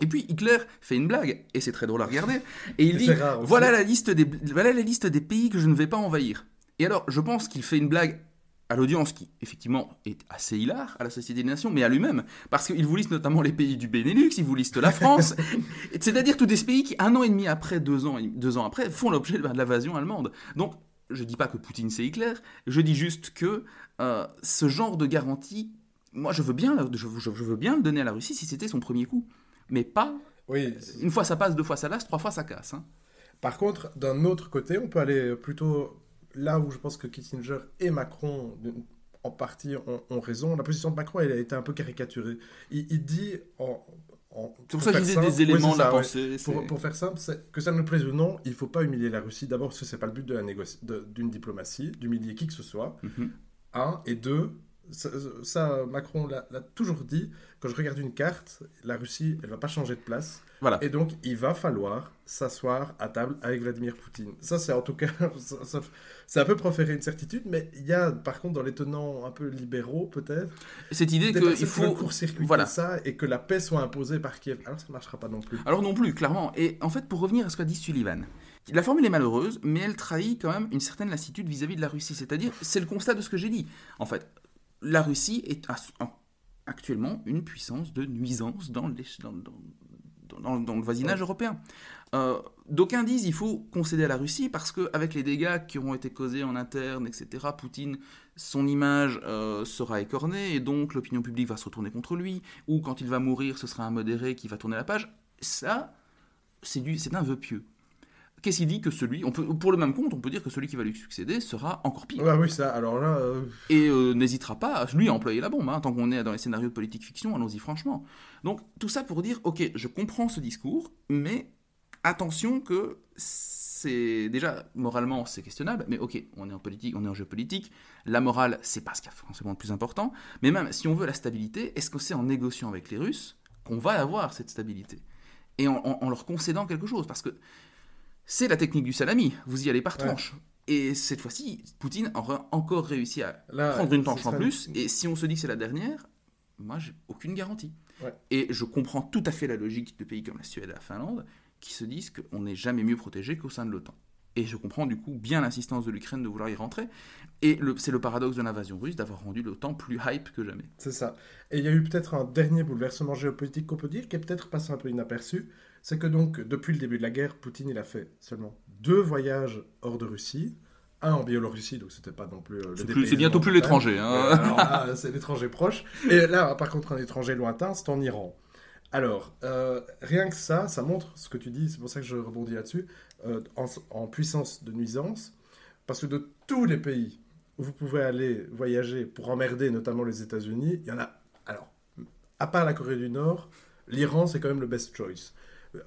Et puis Hitler fait une blague, et c'est très drôle à regarder, et il dit voilà la, liste des, voilà la liste des pays que je ne vais pas envahir. Et alors, je pense qu'il fait une blague à l'audience qui, effectivement, est assez hilar à la Société des Nations, mais à lui-même, parce qu'il vous liste notamment les pays du Benelux, il vous liste la France, c'est-à-dire tous des pays qui, un an et demi après, deux ans, deux ans après, font l'objet de l'invasion allemande. Donc, je ne dis pas que Poutine c'est Hitler, je dis juste que euh, ce genre de garantie, moi je veux, bien, je, veux bien le donner à la Russie si c'était son premier coup, mais pas oui, une fois ça passe, deux fois ça lasse, trois fois ça casse. Hein. Par contre, d'un autre côté, on peut aller plutôt là où je pense que Kissinger et Macron, en partie, ont, raison, la position de Macron, elle a été un peu caricaturée. Il, dit en, c'est pour ça qu'il disait des éléments de la pensée. Pour, faire simple, que ça nous plaise ou non, il ne faut pas humilier la Russie. D'abord, ce n'est pas le but d'une diplomatie, d'humilier qui que ce soit. Mhm. Un. Et deux, ça, Macron l'a toujours dit, quand je regarde une carte, la Russie, elle va pas changer de place. Voilà. Et donc, il va falloir s'asseoir à table avec Vladimir Poutine. Ça, c'est en tout cas, c'est un peu proférer une certitude, mais il y a, par contre, dans les tenants un peu libéraux, peut-être, cette idée qu'il faut court-circuiter voilà. ça et que la paix soit imposée par Kiev. Alors, ça ne marchera pas non plus. Alors, non plus, clairement. Et en fait, pour revenir à ce qu'a dit Sullivan, la formule est malheureuse, mais elle trahit quand même une certaine lassitude vis-à-vis -vis de la Russie. C'est-à-dire, c'est le constat de ce que j'ai dit. En fait, la Russie est actuellement une puissance de nuisance dans, le voisinage européen. Euh, d'aucuns disent qu'il faut concéder à la Russie parce qu'avec les dégâts qui auront été causés en interne, etc., Poutine, son image euh, sera écornée et donc l'opinion publique va se retourner contre lui, ou quand il va mourir, ce sera un modéré qui va tourner la page. Ça, c'est un vœu pieux qu'est-ce qu'il dit que celui, on peut, pour le même compte, on peut dire que celui qui va lui succéder sera encore pire. Ouais, oui, ça, alors là. Euh, Et euh, n'hésitera pas, lui, à employer la bombe, hein, tant qu'on est dans les scénarios de politique fiction, allons-y franchement. Donc, tout ça pour dire, ok, je comprends ce discours, mais attention que c'est déjà moralement c'est questionnable, mais ok, on est en politique, on est en géopolitique. La morale, c'est pas ce qui est forcément le plus important. Mais même si on veut la stabilité, est-ce que c'est en négociant avec les Russes qu'on va avoir cette stabilité? Et en, leur concédant quelque chose Parce que c'est la technique du salami, vous y allez par tranche. Et cette fois-ci, Poutine aura encore réussi à prendre une tranche en plus, et si on se dit que c'est la dernière, moi j'ai aucune garantie. Et je comprends tout à fait la logique de pays comme la Suède et la Finlande, qui se disent qu'on n'est jamais mieux protégé qu'au sein de l'OTAN. Et je comprends du coup bien l'insistance de l'Ukraine de vouloir y rentrer. Et c'est le paradoxe de l'invasion russe d'avoir rendu l'OTAN plus hype que jamais. C'est ça. Et il y a eu peut-être un dernier bouleversement géopolitique qu'on peut dire, qui est peut-être passé un peu inaperçu, c'est que donc, depuis le début de la guerre, Poutine, il a fait seulement deux voyages hors de Russie. Un en Biélorussie, donc c'était pas non plus euh, le C'est bientôt plus l'étranger. Hein. c'est l'étranger proche. Et là, par contre, un étranger lointain, c'est en Iran. Alors, euh, rien que ça, ça montre ce que tu dis, c'est pour ça que je rebondis là-dessus, euh, en, puissance de nuisance. Parce que de tous les pays où vous pouvez aller voyager pour emmerder, notamment les États-Unis, il y en a. Alors, à part la Corée du Nord, l'Iran, c'est quand même le best choice.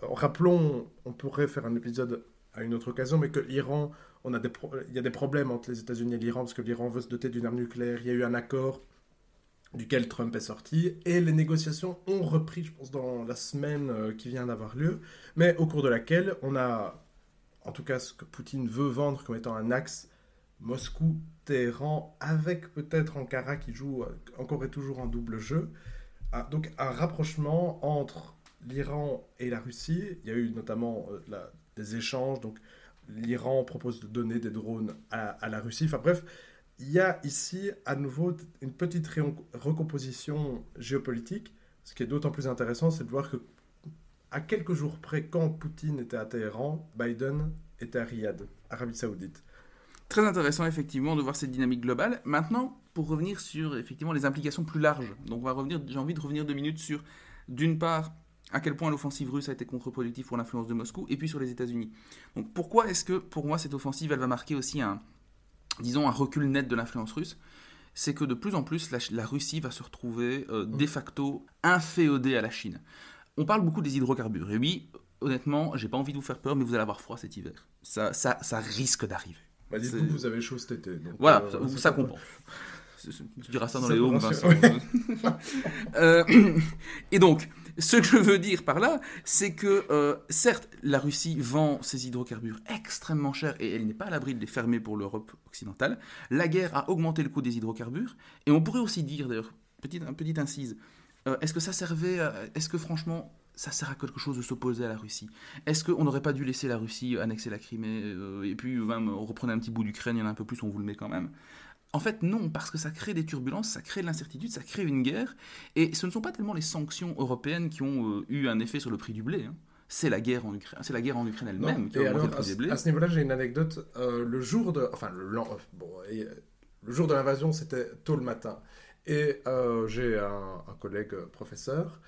Rappelons, on pourrait faire un épisode à une autre occasion, mais que l'Iran, on a des il y a des problèmes entre les États-Unis et l'Iran parce que l'Iran veut se doter d'une arme nucléaire. Il y a eu un accord duquel Trump est sorti et les négociations ont repris, je pense, dans la semaine euh, qui vient d'avoir lieu, mais au cours de laquelle on a, en tout cas, ce que Poutine veut vendre comme étant un axe Moscou-Téhéran avec peut-être Ankara qui joue euh, encore et toujours un double jeu. Ah, donc un rapprochement entre l'Iran et la Russie. Il y a eu notamment euh, des échanges. Donc, l'Iran propose de donner des drones à, la Russie. Enfin bref, il y a ici à nouveau une petite recomposition géopolitique. Ce qui est d'autant plus intéressant, c'est de voir que à quelques jours près, quand Poutine était à Téhéran, Biden était à Riyad, Arabie Saoudite. Très intéressant effectivement de voir cette dynamique globale. Maintenant, pour revenir sur effectivement les implications plus larges. Donc on va revenir, j'ai envie de revenir deux minutes sur d'une part à quel point l'offensive russe a été contre-productive pour l'influence de Moscou, et puis sur les États-Unis. Donc pourquoi est-ce que, pour moi, cette offensive, elle va marquer aussi un, disons, un recul net de l'influence russe? C'est que de plus en plus, la, Russie va se retrouver euh, de facto inféodée à la Chine. On parle beaucoup des hydrocarbures, et oui, honnêtement, j'ai pas envie de vous faire peur, mais vous allez avoir froid cet hiver. Ça, ça, ça risque d'arriver. Bah, dites-vous que vous avez chaud cet été. voilà, euh, ça, ça comprend. Tu diras ça dans les hauts, Vincent. Euh, et donc, ce que je veux dire par là, c'est que, euh, certes, la Russie vend ses hydrocarbures extrêmement chers et elle n'est pas à l'abri de les fermer pour l'Europe occidentale. La guerre a augmenté le coût des hydrocarbures. Et on pourrait aussi dire, d'ailleurs, petite, petite incise, euh, est-ce que ça servait, est-ce que franchement, ça sert à quelque chose de s'opposer à la Russie? Est-ce qu'on n'aurait pas dû laisser la Russie annexer la Crimée et puis on reprenait un petit bout d'Ukraine, il y en a un peu plus, on vous le met quand même? En fait, non, parce que ça crée des turbulences, ça crée de l'incertitude, ça crée une guerre. Et ce ne sont pas tellement les sanctions européennes qui ont euh, eu un effet sur le prix du blé. Hein. C'est la guerre en Ukraine, c'est la guerre en Ukraine elle-même qui a augmenté le prix du blé. À ce niveau-là, j'ai une anecdote. Euh, le jour de, enfin, le, euh, le jour de l'invasion, c'était tôt le matin, et j'ai un, un, collègue professeur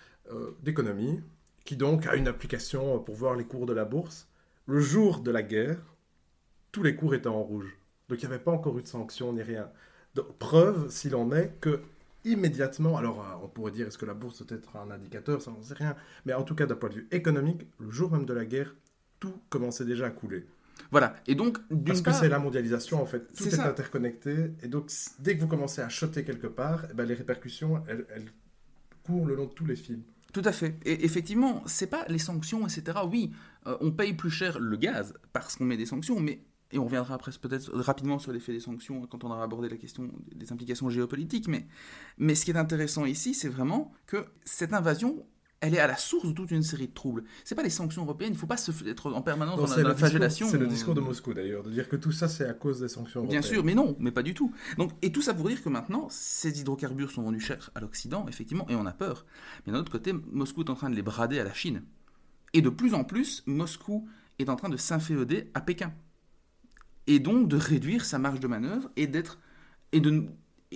d'économie qui donc a une application pour voir les cours de la bourse. Le jour de la guerre, tous les cours étaient en rouge. Donc il n'y avait pas encore eu de sanction ni rien. Donc, preuve, s'il en est, que immédiatement, alors euh, on pourrait dire est-ce que la bourse peut être un indicateur, ça n'en sait rien, mais en tout cas d'un point de vue économique, le jour même de la guerre, tout commençait déjà à couler. Voilà, et donc Parce que c'est la mondialisation en fait, tout est, interconnecté, et donc dès que vous commencez à choter quelque part, eh ben, les répercussions, elles, courent le long de tous les fils. Tout à fait. Et effectivement, c'est pas les sanctions, etc. Oui, euh, on paye plus cher le gaz parce qu'on met des sanctions, mais et on reviendra après peut-être rapidement sur l'effet des sanctions quand on aura abordé la question des implications géopolitiques, mais, mais ce qui est intéressant ici, c'est vraiment que cette invasion, elle est à la source de toute une série de troubles. C'est pas les sanctions européennes, il ne faut pas se, être en permanence dans la, flagellation. C'est le discours de Moscou d'ailleurs, de dire que tout ça c'est à cause des sanctions européennes. Bien sûr, mais non, mais pas du tout. Donc, et tout ça pour dire que maintenant, ces hydrocarbures sont vendus cher à l'Occident, effectivement, et on a peur. Mais d'un autre côté, Moscou est en train de les brader à la Chine. Et de plus en plus, Moscou est en train de s'inféoder à Pékin et donc de réduire sa marge de manœuvre et d'être et de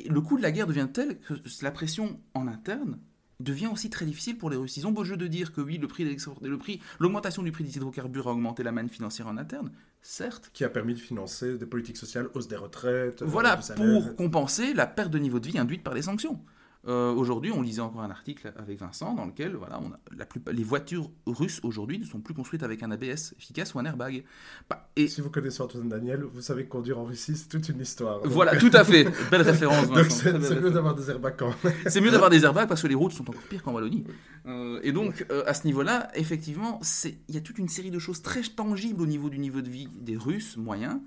le coût de la guerre devient tel que la pression en interne devient aussi très difficile pour les Russes. Ils ont beau jeu de dire que oui, le prix, le prix, l'augmentation du prix des hydrocarbures a augmenté la manne financière en interne, certes. Qui a permis de financer des politiques sociales, hausse des retraites. Voilà, pour compenser la perte de niveau de vie induite par les sanctions. Euh, aujourd'hui, on lisait encore un article avec Vincent dans lequel voilà, on a, la les voitures russes aujourd'hui ne sont plus construites avec un ABS efficace ou un airbag. Bah, et... Si vous connaissez Antoine Daniel, vous savez que conduire en Russie, c'est toute une histoire. Voilà, tout à fait. Belle référence. c'est mieux d'avoir des airbags quand c'est mieux d'avoir des airbags parce que les routes sont encore pires qu'en Wallonie. Euh, et donc, euh, à ce niveau-là, effectivement, il y a toute une série de choses très tangibles au niveau du niveau de vie des Russes moyens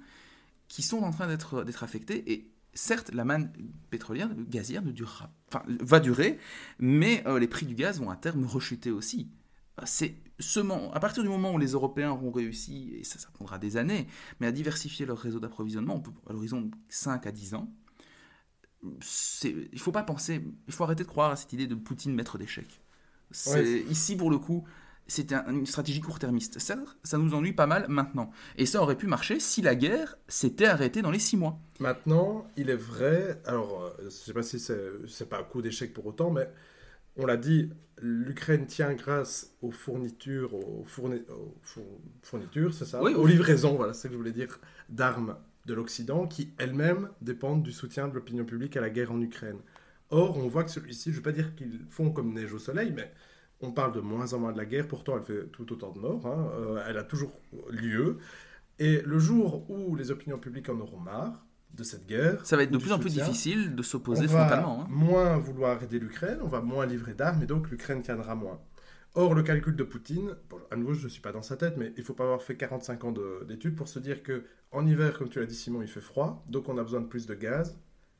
qui sont en train d'être affectées. Et certes, la manne pétrolière, gazière ne durera, enfin, va durer, mais euh, les prix du gaz vont à terme rechuter aussi. C'est à partir du moment où les Européens auront réussi, et ça, ça prendra des années, mais à diversifier leur réseau d'approvisionnement à l'horizon de 5 à 10 ans, il faut pas penser, il faut arrêter de croire à cette idée de Poutine maître d'échec. Ici, pour le coup, c'était une stratégie court-termiste. Ça, ça nous ennuie pas mal maintenant. Et ça aurait pu marcher si la guerre s'était arrêtée dans les six mois. Maintenant, il est vrai, alors euh, je ne sais pas si c'est pas un coup d'échec pour autant, mais on l'a dit, l'Ukraine tient grâce aux fournitures, aux, fournitures, c'est ça Aux livraisons, voilà, c'est ce que je voulais dire, d'armes de l'Occident qui elles-mêmes dépendent du soutien de l'opinion publique à la guerre en Ukraine. Or, on voit que celui-ci, je ne veux pas dire qu'ils font comme neige au soleil, mais on parle de moins en moins de la guerre, pourtant elle fait tout autant de morts, hein. euh, elle a toujours lieu. Et le jour où les opinions publiques en auront marre de cette guerre, ça va être de plus en plus difficile de s'opposer frontalement. On hein. va moins vouloir aider l'Ukraine, on va moins livrer d'armes, et donc l'Ukraine tiendra moins. Or, le calcul de Poutine, à nouveau, je ne suis pas dans sa tête, mais il ne faut pas avoir fait 45 ans d'études pour se dire que en hiver, comme tu l'as dit Simon, il fait froid, donc on a besoin de plus de gaz.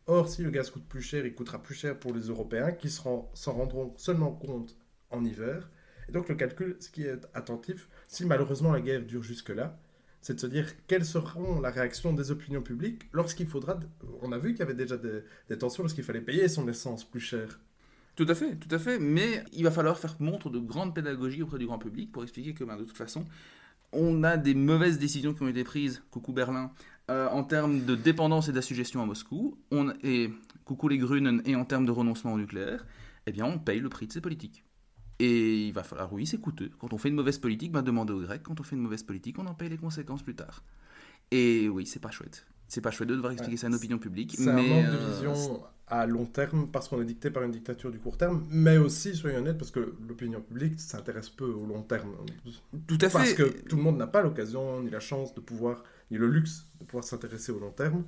Or, si le gaz coûte plus cher, il coûtera plus cher pour les Européens qui s'en rendront seulement compte en hiver. Et donc le calcul, ce qui est attentif, si malheureusement la guerre dure jusque-là, c'est de se dire quelles seront la réaction des opinions publiques lorsqu'il faudra. On a vu qu'il y avait déjà des, des tensions lorsqu'il fallait payer son essence plus cher. Tout à fait, tout à fait. Mais il va falloir faire montre de grande pédagogie auprès du grand public pour expliquer que, ben, de toute façon, on a des mauvaises décisions qui ont été prises, coucou Berlin, euh, en termes de dépendance et d'assujettissement à Moscou, on, et coucou les Grünen, et en termes de renoncement au nucléaire, eh bien, on paye le prix de ces politiques. Et il va falloir, oui, c'est coûteux. Quand on fait une mauvaise politique, ben, demandez aux Grecs. Quand on fait une mauvaise politique, on en paye les conséquences plus tard. Et oui, c'est pas chouette. C'est pas chouette de devoir expliquer ça à l'opinion publique. C'est un manque de euh, vision à long terme parce qu'on est dicté par une dictature du court terme, mais aussi, soyons honnêtes, parce que l'opinion publique s'intéresse peu au long terme. Tout à fait. Parce que tout le monde n'a pas l'occasion ni la chance de pouvoir, ni le luxe de pouvoir s'intéresser au long terme.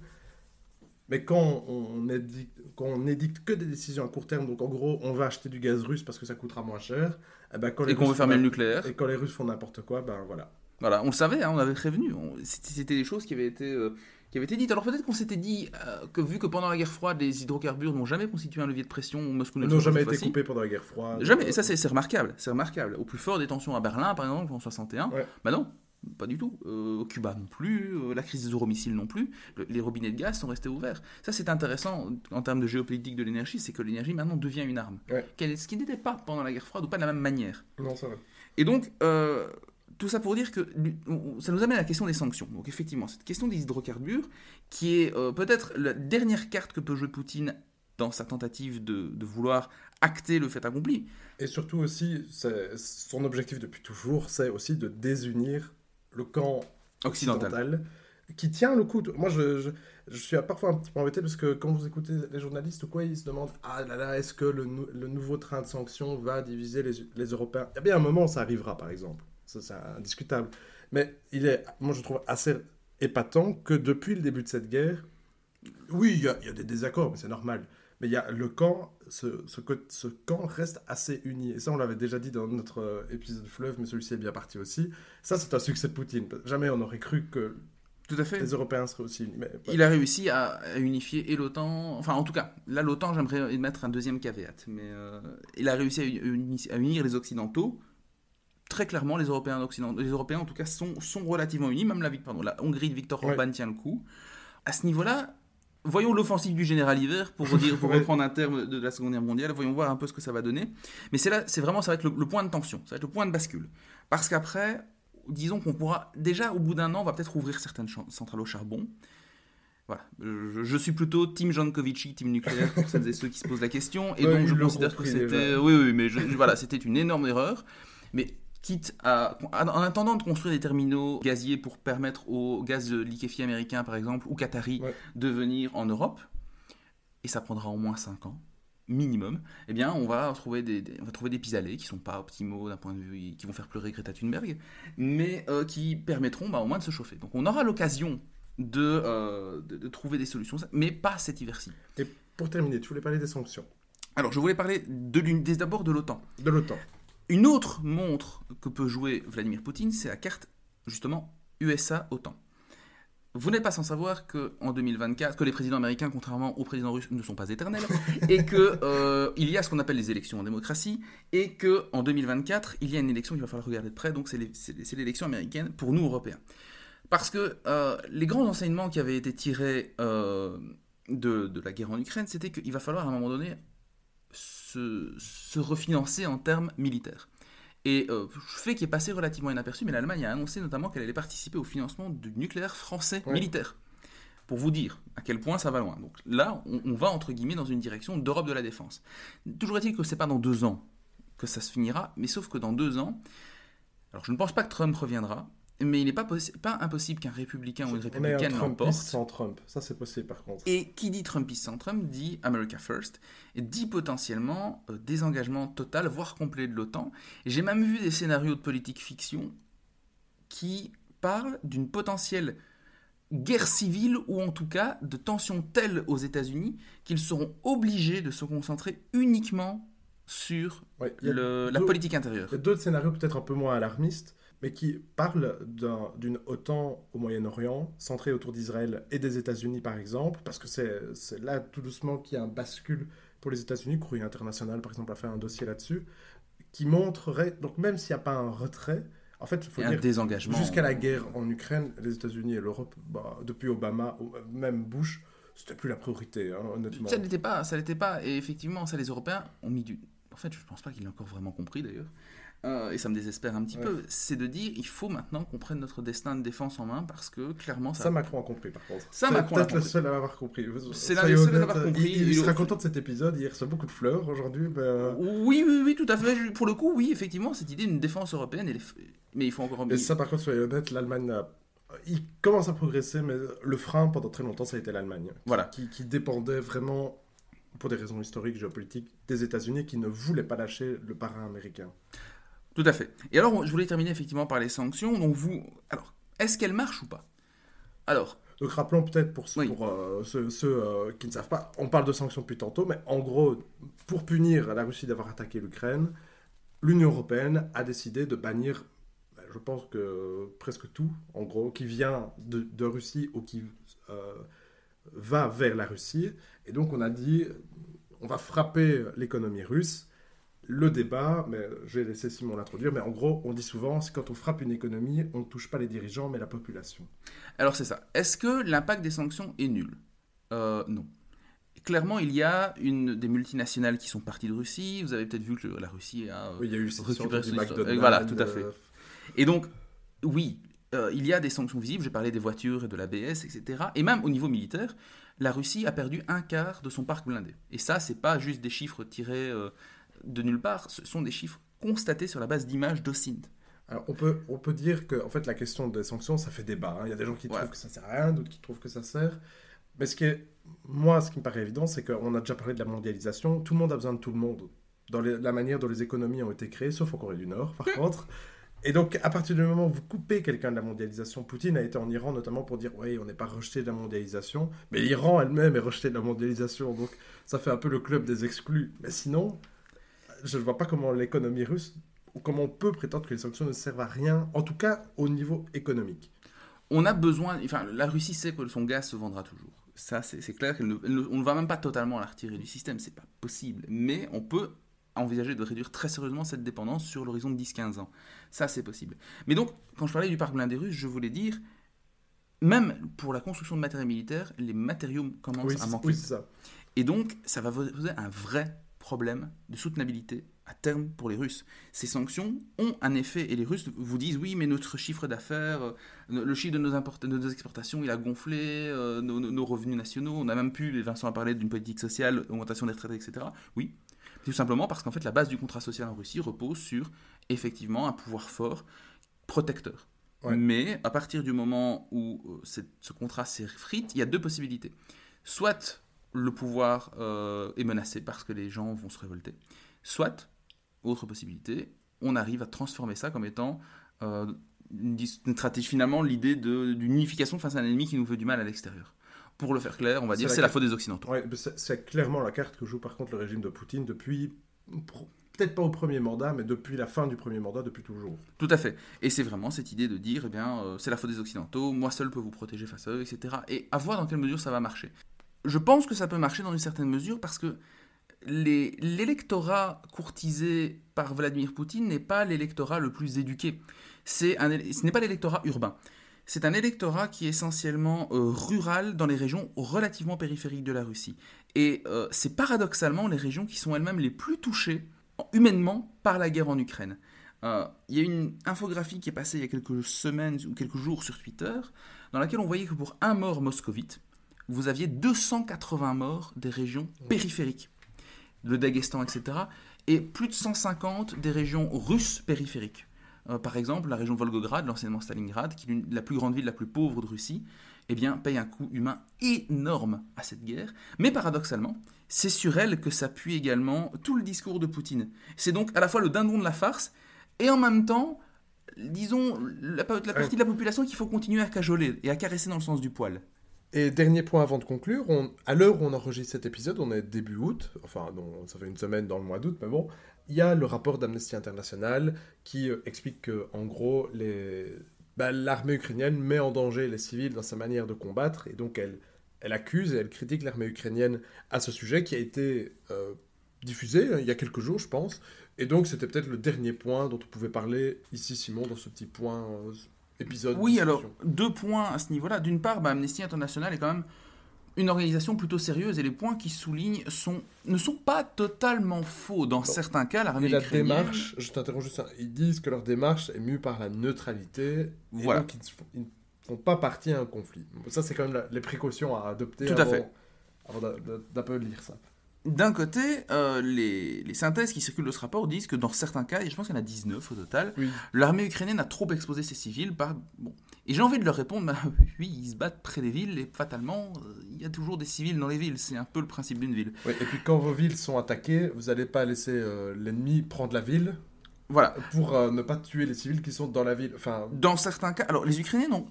Mais quand on, édicte, quand on édicte que des décisions à court terme, donc en gros, on va acheter du gaz russe parce que ça coûtera moins cher, eh ben, et, qu'on veut fermer le nucléaire. Et quand les Russes font n'importe quoi, ben voilà. Voilà, on le savait, hein, on avait prévenu. C'était des choses qui avaient été. Euh, qui avait été dit. Alors peut-être qu'on s'était dit euh, que vu que pendant la guerre froide, les hydrocarbures n'ont jamais constitué un levier de pression, Moscou n'ont jamais été coupés pendant la guerre froide. Jamais, et ça c'est remarquable, c'est remarquable. Au plus fort des tensions à Berlin, par exemple, en 61, bah non, pas du tout. Euh, Cuba non plus, euh, la crise des euromissiles non plus, les robinets de gaz sont restés ouverts. Ça c'est intéressant en termes de géopolitique de l'énergie, c'est que l'énergie maintenant devient une arme. Ce qui n'était pas pendant la guerre froide ou pas de la même manière. Non, ça va. Et donc, tout ça pour dire que ça nous amène à la question des sanctions. Donc effectivement, cette question des hydrocarbures, qui est euh, peut-être la dernière carte que peut jouer Poutine dans sa tentative de, vouloir acter le fait accompli. Et surtout aussi, son objectif depuis toujours, c'est aussi de désunir le camp occidental, qui tient le coup. Moi, je, je, suis parfois un petit peu embêté parce que quand vous écoutez les journalistes ou quoi, ils se demandent Ah là là, est-ce que le, le, nouveau train de sanctions va diviser les, les Européens? Il y a bien un moment, ça arrivera, par exemple ça c'est indiscutable. Mais il est, moi je trouve assez épatant que depuis le début de cette guerre, oui, il y, a, des désaccords, mais c'est normal. Mais il y a le camp, ce, ce, ce, camp reste assez uni. Et ça, on l'avait déjà dit dans notre euh, épisode Fleuve, mais celui-ci est bien parti aussi. Ça, c'est un succès de Poutine. Jamais on aurait cru que tout à fait. Les Européens seraient aussi unis. Il a réussi à, unifier et l'OTAN. Enfin, en tout cas, là, l'OTAN, j'aimerais mettre un deuxième caveat. Mais euh, il a réussi à, unir les Occidentaux très clairement, les Européens les Européens en tout cas, sont, sont relativement unis. Même la, pardon, la Hongrie de Viktor Orban tient le coup. À ce niveau-là, voyons l'offensive du général Hiver, pour, reprendre un terme de la Seconde Guerre mondiale, voyons voir un peu ce que ça va donner. Mais c'est là, c'est vraiment, ça va être le, point de tension, ça va être le point de bascule. Parce qu'après, disons qu'on pourra, déjà au bout d'un an, on va peut-être ouvrir certaines centrales au charbon. Voilà. Je, suis plutôt Team Jankovic, Team nucléaire, pour celles et ceux qui se posent la question. Et donc je considère que c'était. Oui, oui, mais voilà, c'était une énorme erreur. Mais quitte à, en attendant de construire des terminaux gaziers pour permettre au gaz liquéfié américain, par exemple, ou qatari, de venir en Europe, et ça prendra au moins 5 ans, minimum, eh bien, on va trouver des, on va trouver des pis-aller qui sont pas optimaux d'un point de vue, qui vont faire pleurer Greta Thunberg, mais euh, qui permettront bah, au moins de se chauffer. Donc on aura l'occasion de, euh, de, trouver des solutions, mais pas cet hiver-ci. Et pour terminer, tu voulais parler des sanctions alors, je voulais parler d'abord de l'OTAN. De l'OTAN. Une autre montre que peut jouer Vladimir Poutine, c'est la carte justement USA-OTAN. Vous n'êtes pas sans savoir que en 2024, que les présidents américains, contrairement aux présidents russes, ne sont pas éternels, et que euh, il y a ce qu'on appelle les élections en démocratie, et que en 2024, il y a une élection qu'il va falloir regarder de près, donc c'est l'élection américaine pour nous Européens. Parce que euh, les grands enseignements qui avaient été tirés euh, de, de, la guerre en Ukraine, c'était qu'il va falloir à un moment donné se, refinancer en termes militaires. Et euh, fait qui est passé relativement inaperçu, mais l'Allemagne a annoncé notamment qu'elle allait participer au financement du nucléaire français militaire. Pour vous dire à quel point ça va loin. Donc là, on, va entre guillemets dans une direction d'Europe de la défense. Toujours est-il que c'est pas dans deux ans que ça se finira, mais sauf que dans deux ans, alors je ne pense pas que Trump reviendra, mais il n'est pas, pas impossible qu'un républicain ou une républicaine l'emporte. sans Trump, ça c'est possible par contre. Et qui dit Trumpiste sans Trump dit America First, et dit potentiellement euh, désengagement total, voire complet de l'OTAN. J'ai même vu des scénarios de politique fiction qui parlent d'une potentielle guerre civile ou en tout cas de tensions telles aux États-Unis qu'ils seront obligés de se concentrer uniquement sur la politique intérieure. Il y a d'autres scénarios peut-être un peu moins alarmistes mais qui parle d'une OTAN au Moyen-Orient, centrée autour d'Israël et des États-Unis par exemple, parce que c'est là tout doucement qu'il y a un bascule pour les États-Unis. Courrier International par exemple a fait un dossier là-dessus, qui montrerait, donc même s'il n'y a pas un retrait, En fait, il faut dire, un désengagement. Jusqu'à la guerre en Ukraine, les États-Unis et l'Europe, bah, depuis Obama, même Bush, c'était plus la priorité, hein, honnêtement. Ça n'était pas, ça n'était pas. Et effectivement, ça, les Européens ont mis du. En fait, je ne pense pas qu'ils l'aient encore vraiment compris d'ailleurs. Euh, et ça me désespère un petit peu, c'est de dire il faut maintenant qu'on prenne notre destin de défense en main parce que clairement ça. Ça, Macron a compris par contre. Ça, Macron peut-être le seul à l'avoir compris. C'est l'un des seuls à l'avoir compris. Il, sera content de cet épisode, il reçoit beaucoup de fleurs aujourd'hui. Euh, oui, oui, oui, tout à fait. Pour le coup, oui, effectivement, cette idée d'une défense européenne, mais il faut encore. Et ça, par contre, soyez honnête, l'Allemagne il commence à progresser, mais le frein pendant très longtemps, ça a été l'Allemagne. Voilà. Qui, qui, dépendait vraiment, pour des raisons historiques, géopolitiques, des États-Unis qui ne voulaient pas lâcher le parrain américain. Tout à fait. Et alors, je voulais terminer effectivement par les sanctions. Donc, vous. Alors, est-ce qu'elles marchent ou pas? Alors. Donc, rappelons peut-être pour, ceux, pour euh, ceux, euh, qui ne savent pas, on parle de sanctions depuis tantôt, mais en gros, pour punir la Russie d'avoir attaqué l'Ukraine, l'Union européenne a décidé de bannir, ben, je pense que presque tout, en gros, qui vient de, Russie ou qui euh, va vers la Russie. Et donc, on a dit, on va frapper l'économie russe le débat, mais je vais laisser Simon l'introduire, mais en gros, on dit souvent, c'est quand on frappe une économie, on ne touche pas les dirigeants, mais la population. Alors c'est ça. Est-ce que l'impact des sanctions est nul? Euh, Non. Clairement, il y a une, des multinationales qui sont parties de Russie. Vous avez peut-être vu que la Russie a oui, il y a eu récupéré du McDonald's. Voilà, tout à fait. Euh, Et donc, oui, euh, il y a des sanctions visibles. J'ai parlé des voitures et de l'ABS, etc. Et même au niveau militaire, la Russie a perdu un quart de son parc blindé. Et ça, c'est pas juste des chiffres tirés de nulle part, ce sont des chiffres constatés sur la base d'images d'OSINT. Alors on peut, on peut dire que en fait, la question des sanctions, ça fait débat. Hein. Il y a des gens qui trouvent que ça sert à rien, d'autres qui trouvent que ça sert. Mais ce qui est, moi, ce qui me paraît évident, c'est qu'on a déjà parlé de la mondialisation. Tout le monde a besoin de tout le monde dans la manière dont les économies ont été créées, sauf en Corée du Nord, par contre. Et donc, à partir du moment où vous coupez quelqu'un de la mondialisation, Poutine a été en Iran notamment pour dire Oui, on n'est pas rejeté de la mondialisation, mais l'Iran elle-même est rejetée de la mondialisation. Donc, ça fait un peu le club des exclus. Mais sinon, je ne vois pas comment l'économie russe, ou comment on peut prétendre que les sanctions ne servent à rien, en tout cas au niveau économique. On a besoin, enfin, la Russie sait que son gaz se vendra toujours. Ça, c'est clair. on ne va même pas totalement la retirer du système, c'est pas possible. Mais on peut envisager de réduire très sérieusement cette dépendance sur l'horizon de 10-15 ans. Ça, c'est possible. Mais donc, quand je parlais du parc blindé russe, je voulais dire, même pour la construction de matériel militaire, les matériaux commencent à manquer. Oui, ça. Et donc, ça va poser un vrai problème de soutenabilité à terme pour les Russes. Ces sanctions ont un effet et les Russes vous disent oui mais notre chiffre d'affaires, euh, le chiffre de nos, nos, exportations il a gonflé, euh, nos, revenus nationaux, on a même pu, Vincent a parlé d'une politique sociale, augmentation des retraites, etc. Oui, tout simplement parce qu'en fait la base du contrat social en Russie repose sur effectivement un pouvoir fort protecteur. Mais à partir du moment où euh, ce contrat s'effrite, il y a deux possibilités. Soit le pouvoir euh, est menacé parce que les gens vont se révolter. Soit, autre possibilité, on arrive à transformer ça comme étant euh, une, stratégie, finalement, l'idée d'une unification face à un ennemi qui nous veut du mal à l'extérieur. Pour le faire clair, on va dire, c'est la, faute des Occidentaux. c'est clairement la carte que joue par contre le régime de Poutine depuis, peut-être pas au premier mandat, mais depuis la fin du premier mandat, depuis toujours. Tout à fait. Et c'est vraiment cette idée de dire, eh bien, euh, c'est la faute des Occidentaux, moi seul peux vous protéger face à eux, etc. Et à voir dans quelle mesure ça va marcher je pense que ça peut marcher dans une certaine mesure parce que l'électorat courtisé par Vladimir Poutine n'est pas l'électorat le plus éduqué. Ce n'est pas l'électorat urbain. C'est un électorat qui est essentiellement euh, rural dans les régions relativement périphériques de la Russie. Et euh, c'est paradoxalement les régions qui sont elles-mêmes les plus touchées humainement par la guerre en Ukraine. Euh, il y a une infographie qui est passée il y a quelques semaines ou quelques jours sur Twitter, dans laquelle on voyait que pour un mort moscovite, vous aviez 280 morts des régions périphériques, le Daghestan, etc., et plus de 150 des régions russes périphériques. Euh, par exemple, la région Volgograd, l'anciennement Stalingrad, qui est la plus grande ville la plus pauvre de Russie, eh bien, paye un coût humain énorme à cette guerre. Mais paradoxalement, c'est sur elle que s'appuie également tout le discours de Poutine. C'est donc à la fois le dindon de la farce et en même temps, disons, la, la partie de la population qu'il faut continuer à cajoler et à caresser dans le sens du poil. Et dernier point avant de conclure, à l'heure où on enregistre cet épisode, on est début août, enfin ça fait une semaine dans le mois d'août, mais bon, il y a le rapport d'Amnesty International qui euh, explique que en gros bah, l'armée ukrainienne met en danger les civils dans sa manière de combattre, et donc elle, elle accuse et elle critique l'armée ukrainienne à ce sujet qui a été euh, diffusé il y a quelques jours, je pense. Et donc, c'était peut-être le dernier point dont on pouvait parler ici, Simon, dans ce petit point épisode. Oui, alors, deux points à ce niveau-là. D'une part, bah, Amnesty International est quand même une organisation plutôt sérieuse et les points qu'ils soulignent sont, ne sont pas totalement faux. Dans certains cas, l'armée la démarche, je t'interromps juste, ils disent que leur démarche est mue par la neutralité. Voilà. donc ils ne font pas partie à un conflit. Ça, c'est quand même les précautions à adopter Tout avant, à avant d'un peu lire ça. D'un côté, euh, les, synthèses qui circulent de ce rapport disent que dans certains cas, et je pense qu'il y en a 19 au total, l'armée ukrainienne a trop exposé ses civils par... Bon. Et j'ai envie de leur répondre, bah, oui, ils se battent près des villes et fatalement, euh, il y a toujours des civils dans les villes. C'est un peu le principe d'une ville. et puis quand vos villes sont attaquées, vous n'allez pas laisser euh, l'ennemi prendre la ville voilà. pour ne pas tuer les civils qui sont dans la ville. Enfin... Dans certains cas, alors les Ukrainiens n'ont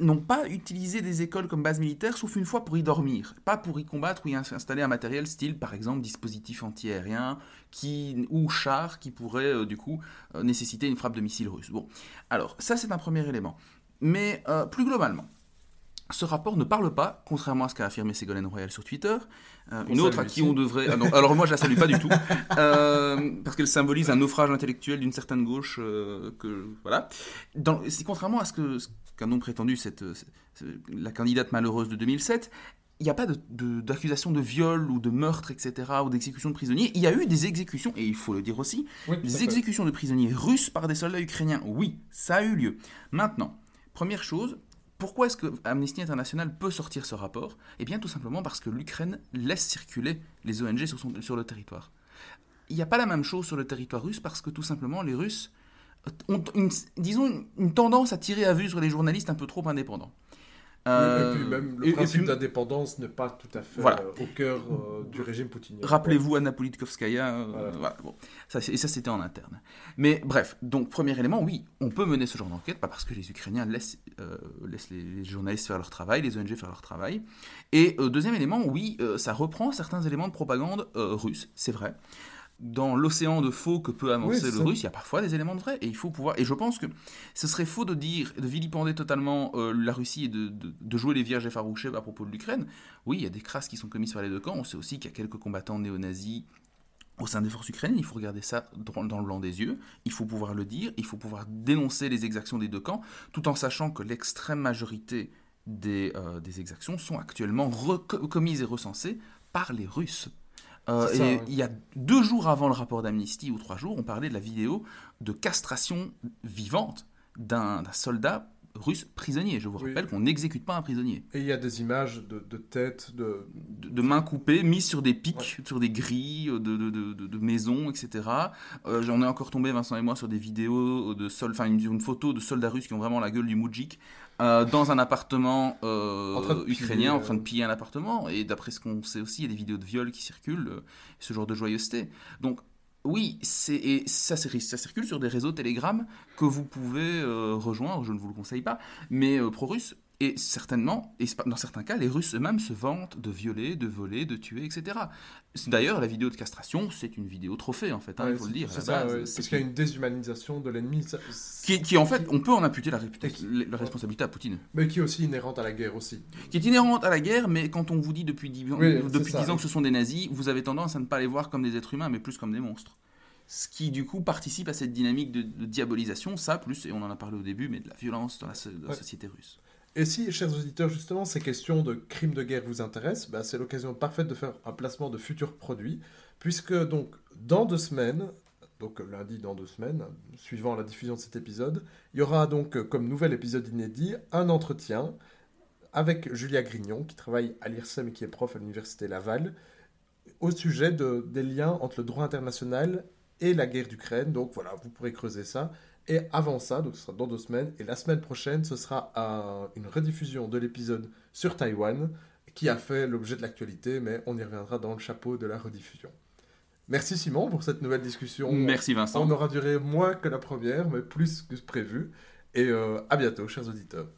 n'ont pas utilisé des écoles comme base militaire, sauf une fois pour y dormir, pas pour y combattre ou y installer un matériel style, par exemple, dispositif antiaérien qui, ou char qui pourrait, euh, du coup, euh, nécessiter une frappe de missile russe. Bon, alors, ça c'est un premier élément. Mais euh, plus globalement, ce rapport ne parle pas, contrairement à ce qu'a affirmé Ségolène Royal sur Twitter, une autre à qui on devrait... Ah alors moi je la salue pas du tout, parce qu'elle symbolise un naufrage intellectuel d'une certaine gauche, que voilà. C'est contrairement à ce que, qu'un nom prétendu, cette, la candidate malheureuse de 2007, il n'y a pas d'accusation de, viol ou de meurtre, etc., ou d'exécution de prisonniers. Il y a eu des exécutions, et il faut le dire aussi, des exécutions de prisonniers russes par des soldats ukrainiens. Oui, ça a eu lieu. Maintenant, première chose, pourquoi est-ce que Amnesty International peut sortir ce rapport? Eh bien, tout simplement parce que l'Ukraine laisse circuler les ONG sur, son, sur le territoire. Il n'y a pas la même chose sur le territoire russe parce que tout simplement les Russes ont une, disons, une tendance à tirer à vue sur les journalistes un peu trop indépendants. et puis euh, même le principe d'indépendance n'est pas tout à fait euh, au cœur euh, du régime poutinien. Rappelez-vous Anna Politkovskaya, bon. ça, et ça c'était en interne. Mais bref, donc premier élément, oui, on peut mener ce genre d'enquête, pas parce que les Ukrainiens laissent, laissent les, journalistes faire leur travail, les ONG faire leur travail. Et deuxième élément, oui, ça reprend certains éléments de propagande russe, c'est vrai dans l'océan de faux que peut avancer le russe, il y a parfois des éléments de vrai. Et il faut pouvoir. Et je pense que ce serait faux de dire, de vilipender totalement euh, la Russie et de, de, jouer les vierges effarouchées à propos de l'Ukraine. Oui, il y a des crasses qui sont commises par les deux camps. On sait aussi qu'il y a quelques combattants néo-nazis au sein des forces ukrainiennes. Il faut regarder ça dans, le blanc des yeux. Il faut pouvoir le dire. Il faut pouvoir dénoncer les exactions des deux camps, tout en sachant que l'extrême majorité des, euh, des exactions sont actuellement commises et recensées par les Russes. Euh, et il y a deux jours avant le rapport d'Amnesty, ou trois jours, on parlait de la vidéo de castration vivante d'un soldat russe prisonnier. Je vous rappelle qu'on n'exécute pas un prisonnier. Et il y a des images de, de têtes, de... de... mains coupées, mises sur des pics, sur des grilles de, de maisons, etc. Euh, J'en ai encore tombé, Vincent et moi, sur des vidéos de sol, enfin une, une, photo de soldats russes qui ont vraiment la gueule du moujik euh, dans un appartement euh, ukrainien en train de piller un appartement. Et d'après ce qu'on sait aussi, il y a des vidéos de viol qui circulent, euh, ce genre de joyeuseté. Donc oui, et ça, ça, circule sur des réseaux Telegram que vous pouvez rejoindre, je ne vous le conseille pas, mais pro-russe. Et certainement, et dans certains cas, les Russes eux-mêmes se vantent de violer, de voler, de tuer, etc. D'ailleurs, la vidéo de castration, c'est une vidéo trophée, en fait, hein, il faut le dire. C'est ça, parce qu'il y a une déshumanisation de l'ennemi. Qui, qui, en fait, on peut en imputer la, la, responsabilité à Poutine. Mais qui est aussi inhérente à la guerre aussi. Qui est inhérente à la guerre, mais quand on vous dit depuis 10 ans, depuis 10 ans que ce sont des nazis, vous avez tendance à ne pas les voir comme des êtres humains, mais plus comme des monstres ce qui du coup participe à cette dynamique de, diabolisation, ça plus, et on en a parlé au début, mais de la violence dans la société russe. Et si, chers auditeurs, justement, ces questions de crimes de guerre vous intéressent, bah, c'est l'occasion parfaite de faire un placement de futurs produits, puisque donc dans deux semaines, donc lundi dans deux semaines, suivant la diffusion de cet épisode, il y aura donc comme nouvel épisode inédit un entretien avec Julia Grignon, qui travaille à l'IRSEM et qui est prof à l'Université Laval, au sujet de, des liens entre le droit international et la guerre d'Ukraine. Donc voilà, vous pourrez creuser ça. Et avant ça, donc ce sera dans deux semaines, et la semaine prochaine, ce sera une rediffusion de l'épisode sur Taïwan, qui a fait l'objet de l'actualité, mais on y reviendra dans le chapeau de la rediffusion. Merci Simon pour cette nouvelle discussion. Merci Vincent. On aura duré moins que la première, mais plus que prévu. Et euh, à bientôt, chers auditeurs.